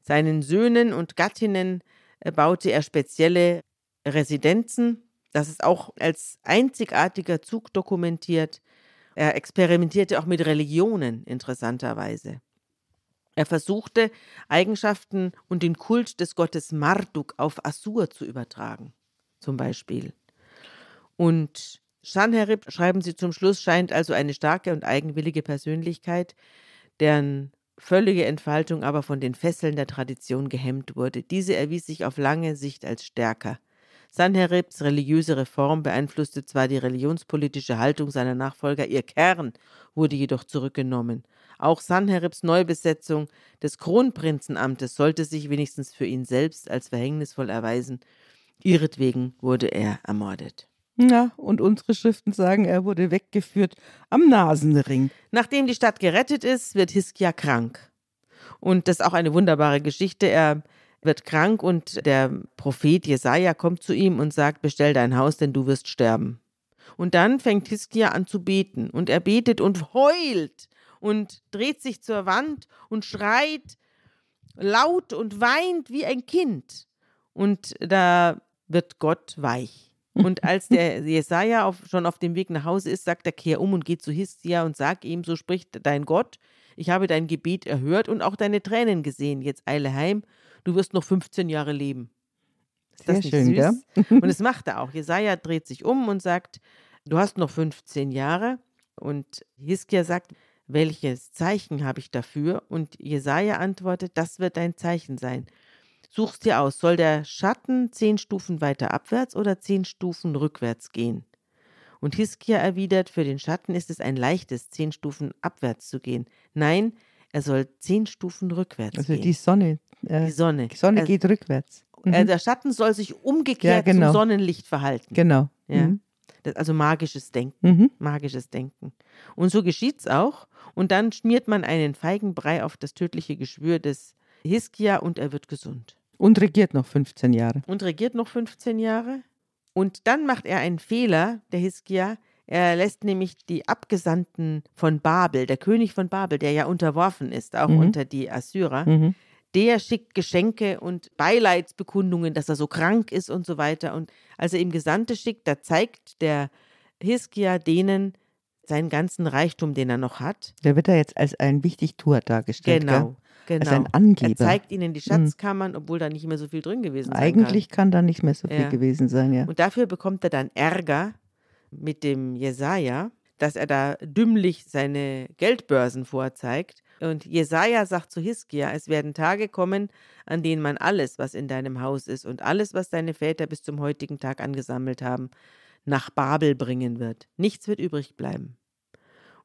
Seinen Söhnen und Gattinnen äh, baute er spezielle Residenzen. Das ist auch als einzigartiger Zug dokumentiert. Er experimentierte auch mit Religionen, interessanterweise. Er versuchte, Eigenschaften und den Kult des Gottes Marduk auf Assur zu übertragen, zum Beispiel. Und Schanherib, schreiben sie zum Schluss, scheint also eine starke und eigenwillige Persönlichkeit, deren völlige Entfaltung aber von den Fesseln der Tradition gehemmt wurde. Diese erwies sich auf lange Sicht als stärker. Sanheribs religiöse Reform beeinflusste zwar die religionspolitische Haltung seiner Nachfolger, ihr Kern wurde jedoch zurückgenommen. Auch Sanheribs Neubesetzung des Kronprinzenamtes sollte sich wenigstens für ihn selbst als verhängnisvoll erweisen. Ihretwegen wurde er ermordet. Ja, und unsere Schriften sagen, er wurde weggeführt am Nasenring. Nachdem die Stadt gerettet ist, wird Hiskia krank. Und das ist auch eine wunderbare Geschichte. Er wird krank und der Prophet Jesaja kommt zu ihm und sagt: Bestell dein Haus, denn du wirst sterben. Und dann fängt Hiskia an zu beten und er betet und heult und dreht sich zur Wand und schreit laut und weint wie ein Kind. Und da wird Gott weich. Und (laughs) als der Jesaja auf, schon auf dem Weg nach Hause ist, sagt er: Kehr um und geh zu Hiskia und sag ihm: So spricht dein Gott, ich habe dein Gebet erhört und auch deine Tränen gesehen. Jetzt eile heim du wirst noch 15 Jahre leben. Ist das Sehr nicht schön, süß? Gell? (laughs) und es macht er auch. Jesaja dreht sich um und sagt, du hast noch 15 Jahre. Und Hiskia sagt, welches Zeichen habe ich dafür? Und Jesaja antwortet, das wird dein Zeichen sein. Such's dir aus. Soll der Schatten zehn Stufen weiter abwärts oder zehn Stufen rückwärts gehen? Und Hiskia erwidert, für den Schatten ist es ein leichtes, zehn Stufen abwärts zu gehen. Nein, er soll zehn Stufen rückwärts Also gehen. die Sonne. Äh, die Sonne. die Sonne Er- geht rückwärts. Mhm. äh, der Schatten soll sich umgekehrt Ja, genau. zum Sonnenlicht verhalten. genau. Ja. Mhm. Das, also magisches Denken. Mhm. Magisches Denken. Und so geschieht's auch. Und dann schmiert man einen Feigenbrei auf das tödliche Geschwür des Hiskia und er wird gesund. Und regiert noch 15 Jahre. Und regiert noch 15 Jahre. Und dann macht er einen Fehler, der Hiskia. Er lässt nämlich die Abgesandten von Babel, der König von Babel, der ja unterworfen ist, auch Mhm. unter die Assyrer, Mhm. Der schickt Geschenke und Beileidsbekundungen, dass er so krank ist und so weiter. Und als er ihm Gesandte schickt, da zeigt der Hiskia denen seinen ganzen Reichtum, den er noch hat. Der wird da jetzt als ein Wichtigtuer dargestellt. Genau, Gell? genau. Als ein Angeber. er zeigt ihnen die Schatzkammern, obwohl da nicht mehr so viel drin gewesen sein Eigentlich kann da nicht mehr so viel Ja. gewesen sein, ja. kann. Und dafür bekommt er dann Ärger mit dem Jesaja, dass er da dümmlich seine Geldbörsen vorzeigt. Und Jesaja sagt zu Hiskia: Es werden Tage kommen, an denen man alles, was in deinem Haus ist und alles, was deine Väter bis zum heutigen Tag angesammelt haben, nach Babel bringen wird. Nichts wird übrig bleiben.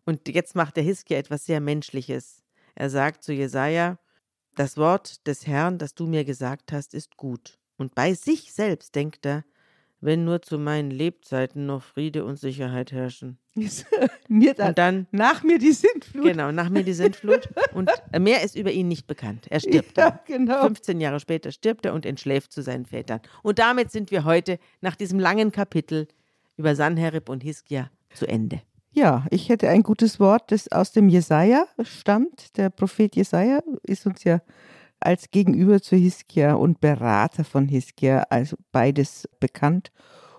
Und jetzt macht der Hiskia etwas sehr Menschliches. Er sagt zu Jesaja: Das Wort des Herrn, das du mir gesagt hast, ist gut. Und bei sich selbst denkt er: Wenn nur zu meinen Lebzeiten noch Friede und Sicherheit herrschen. (laughs) mir dann, Und dann nach mir die Sintflut. Genau, nach mir die Sintflut. Und (laughs) mehr ist über ihn nicht bekannt. Er stirbt. Ja, genau. 15 Jahre später stirbt er und entschläft zu seinen Vätern. Und damit sind wir heute nach diesem langen Kapitel über Sanherib und Hiskia zu Ende. Ja, ich hätte ein gutes Wort, das aus dem Jesaja stammt. Der Prophet Jesaja ist uns ja als Gegenüber zu Hiskia und Berater von Hiskia, also beides bekannt.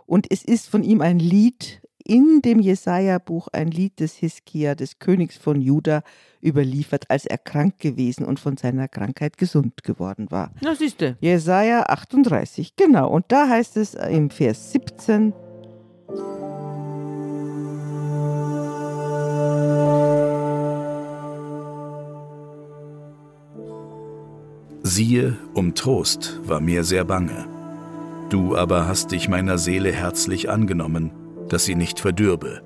Und es ist von ihm ein Lied in dem Jesaja-Buch, ein Lied des Hiskia, des Königs von Juda, überliefert, als er krank gewesen und von seiner Krankheit gesund geworden war. Na, siehste. Jesaja 38, genau. Und da heißt es im Vers 17, Siehe, um Trost war mir sehr bange. Du aber hast dich meiner Seele herzlich angenommen, dass sie nicht verdürbe.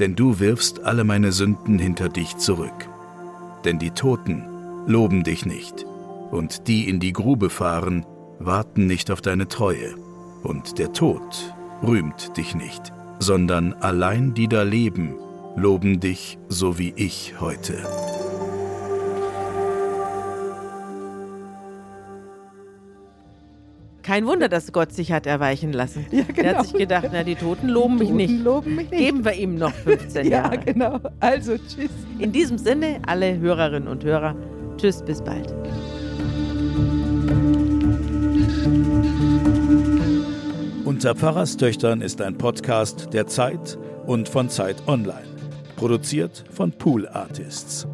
Denn du wirfst alle meine Sünden hinter dich zurück. Denn die Toten loben dich nicht, und die in die Grube fahren, warten nicht auf deine Treue. Und der Tod rühmt dich nicht, sondern allein die da leben, loben dich so wie ich heute. Kein Wunder, dass Gott sich hat erweichen lassen. Ja, Er genau. hat sich gedacht, na, die Toten loben mich Toten nicht. loben mich nicht. Geben wir ihm noch 15 (laughs) ja, Jahre. genau. Also tschüss. In diesem Sinne, alle Hörerinnen und Hörer, tschüss, bis bald. Unter Pfarrerstöchtern ist ein Podcast der Zeit und von Zeit Online. Produziert von Pool Artists.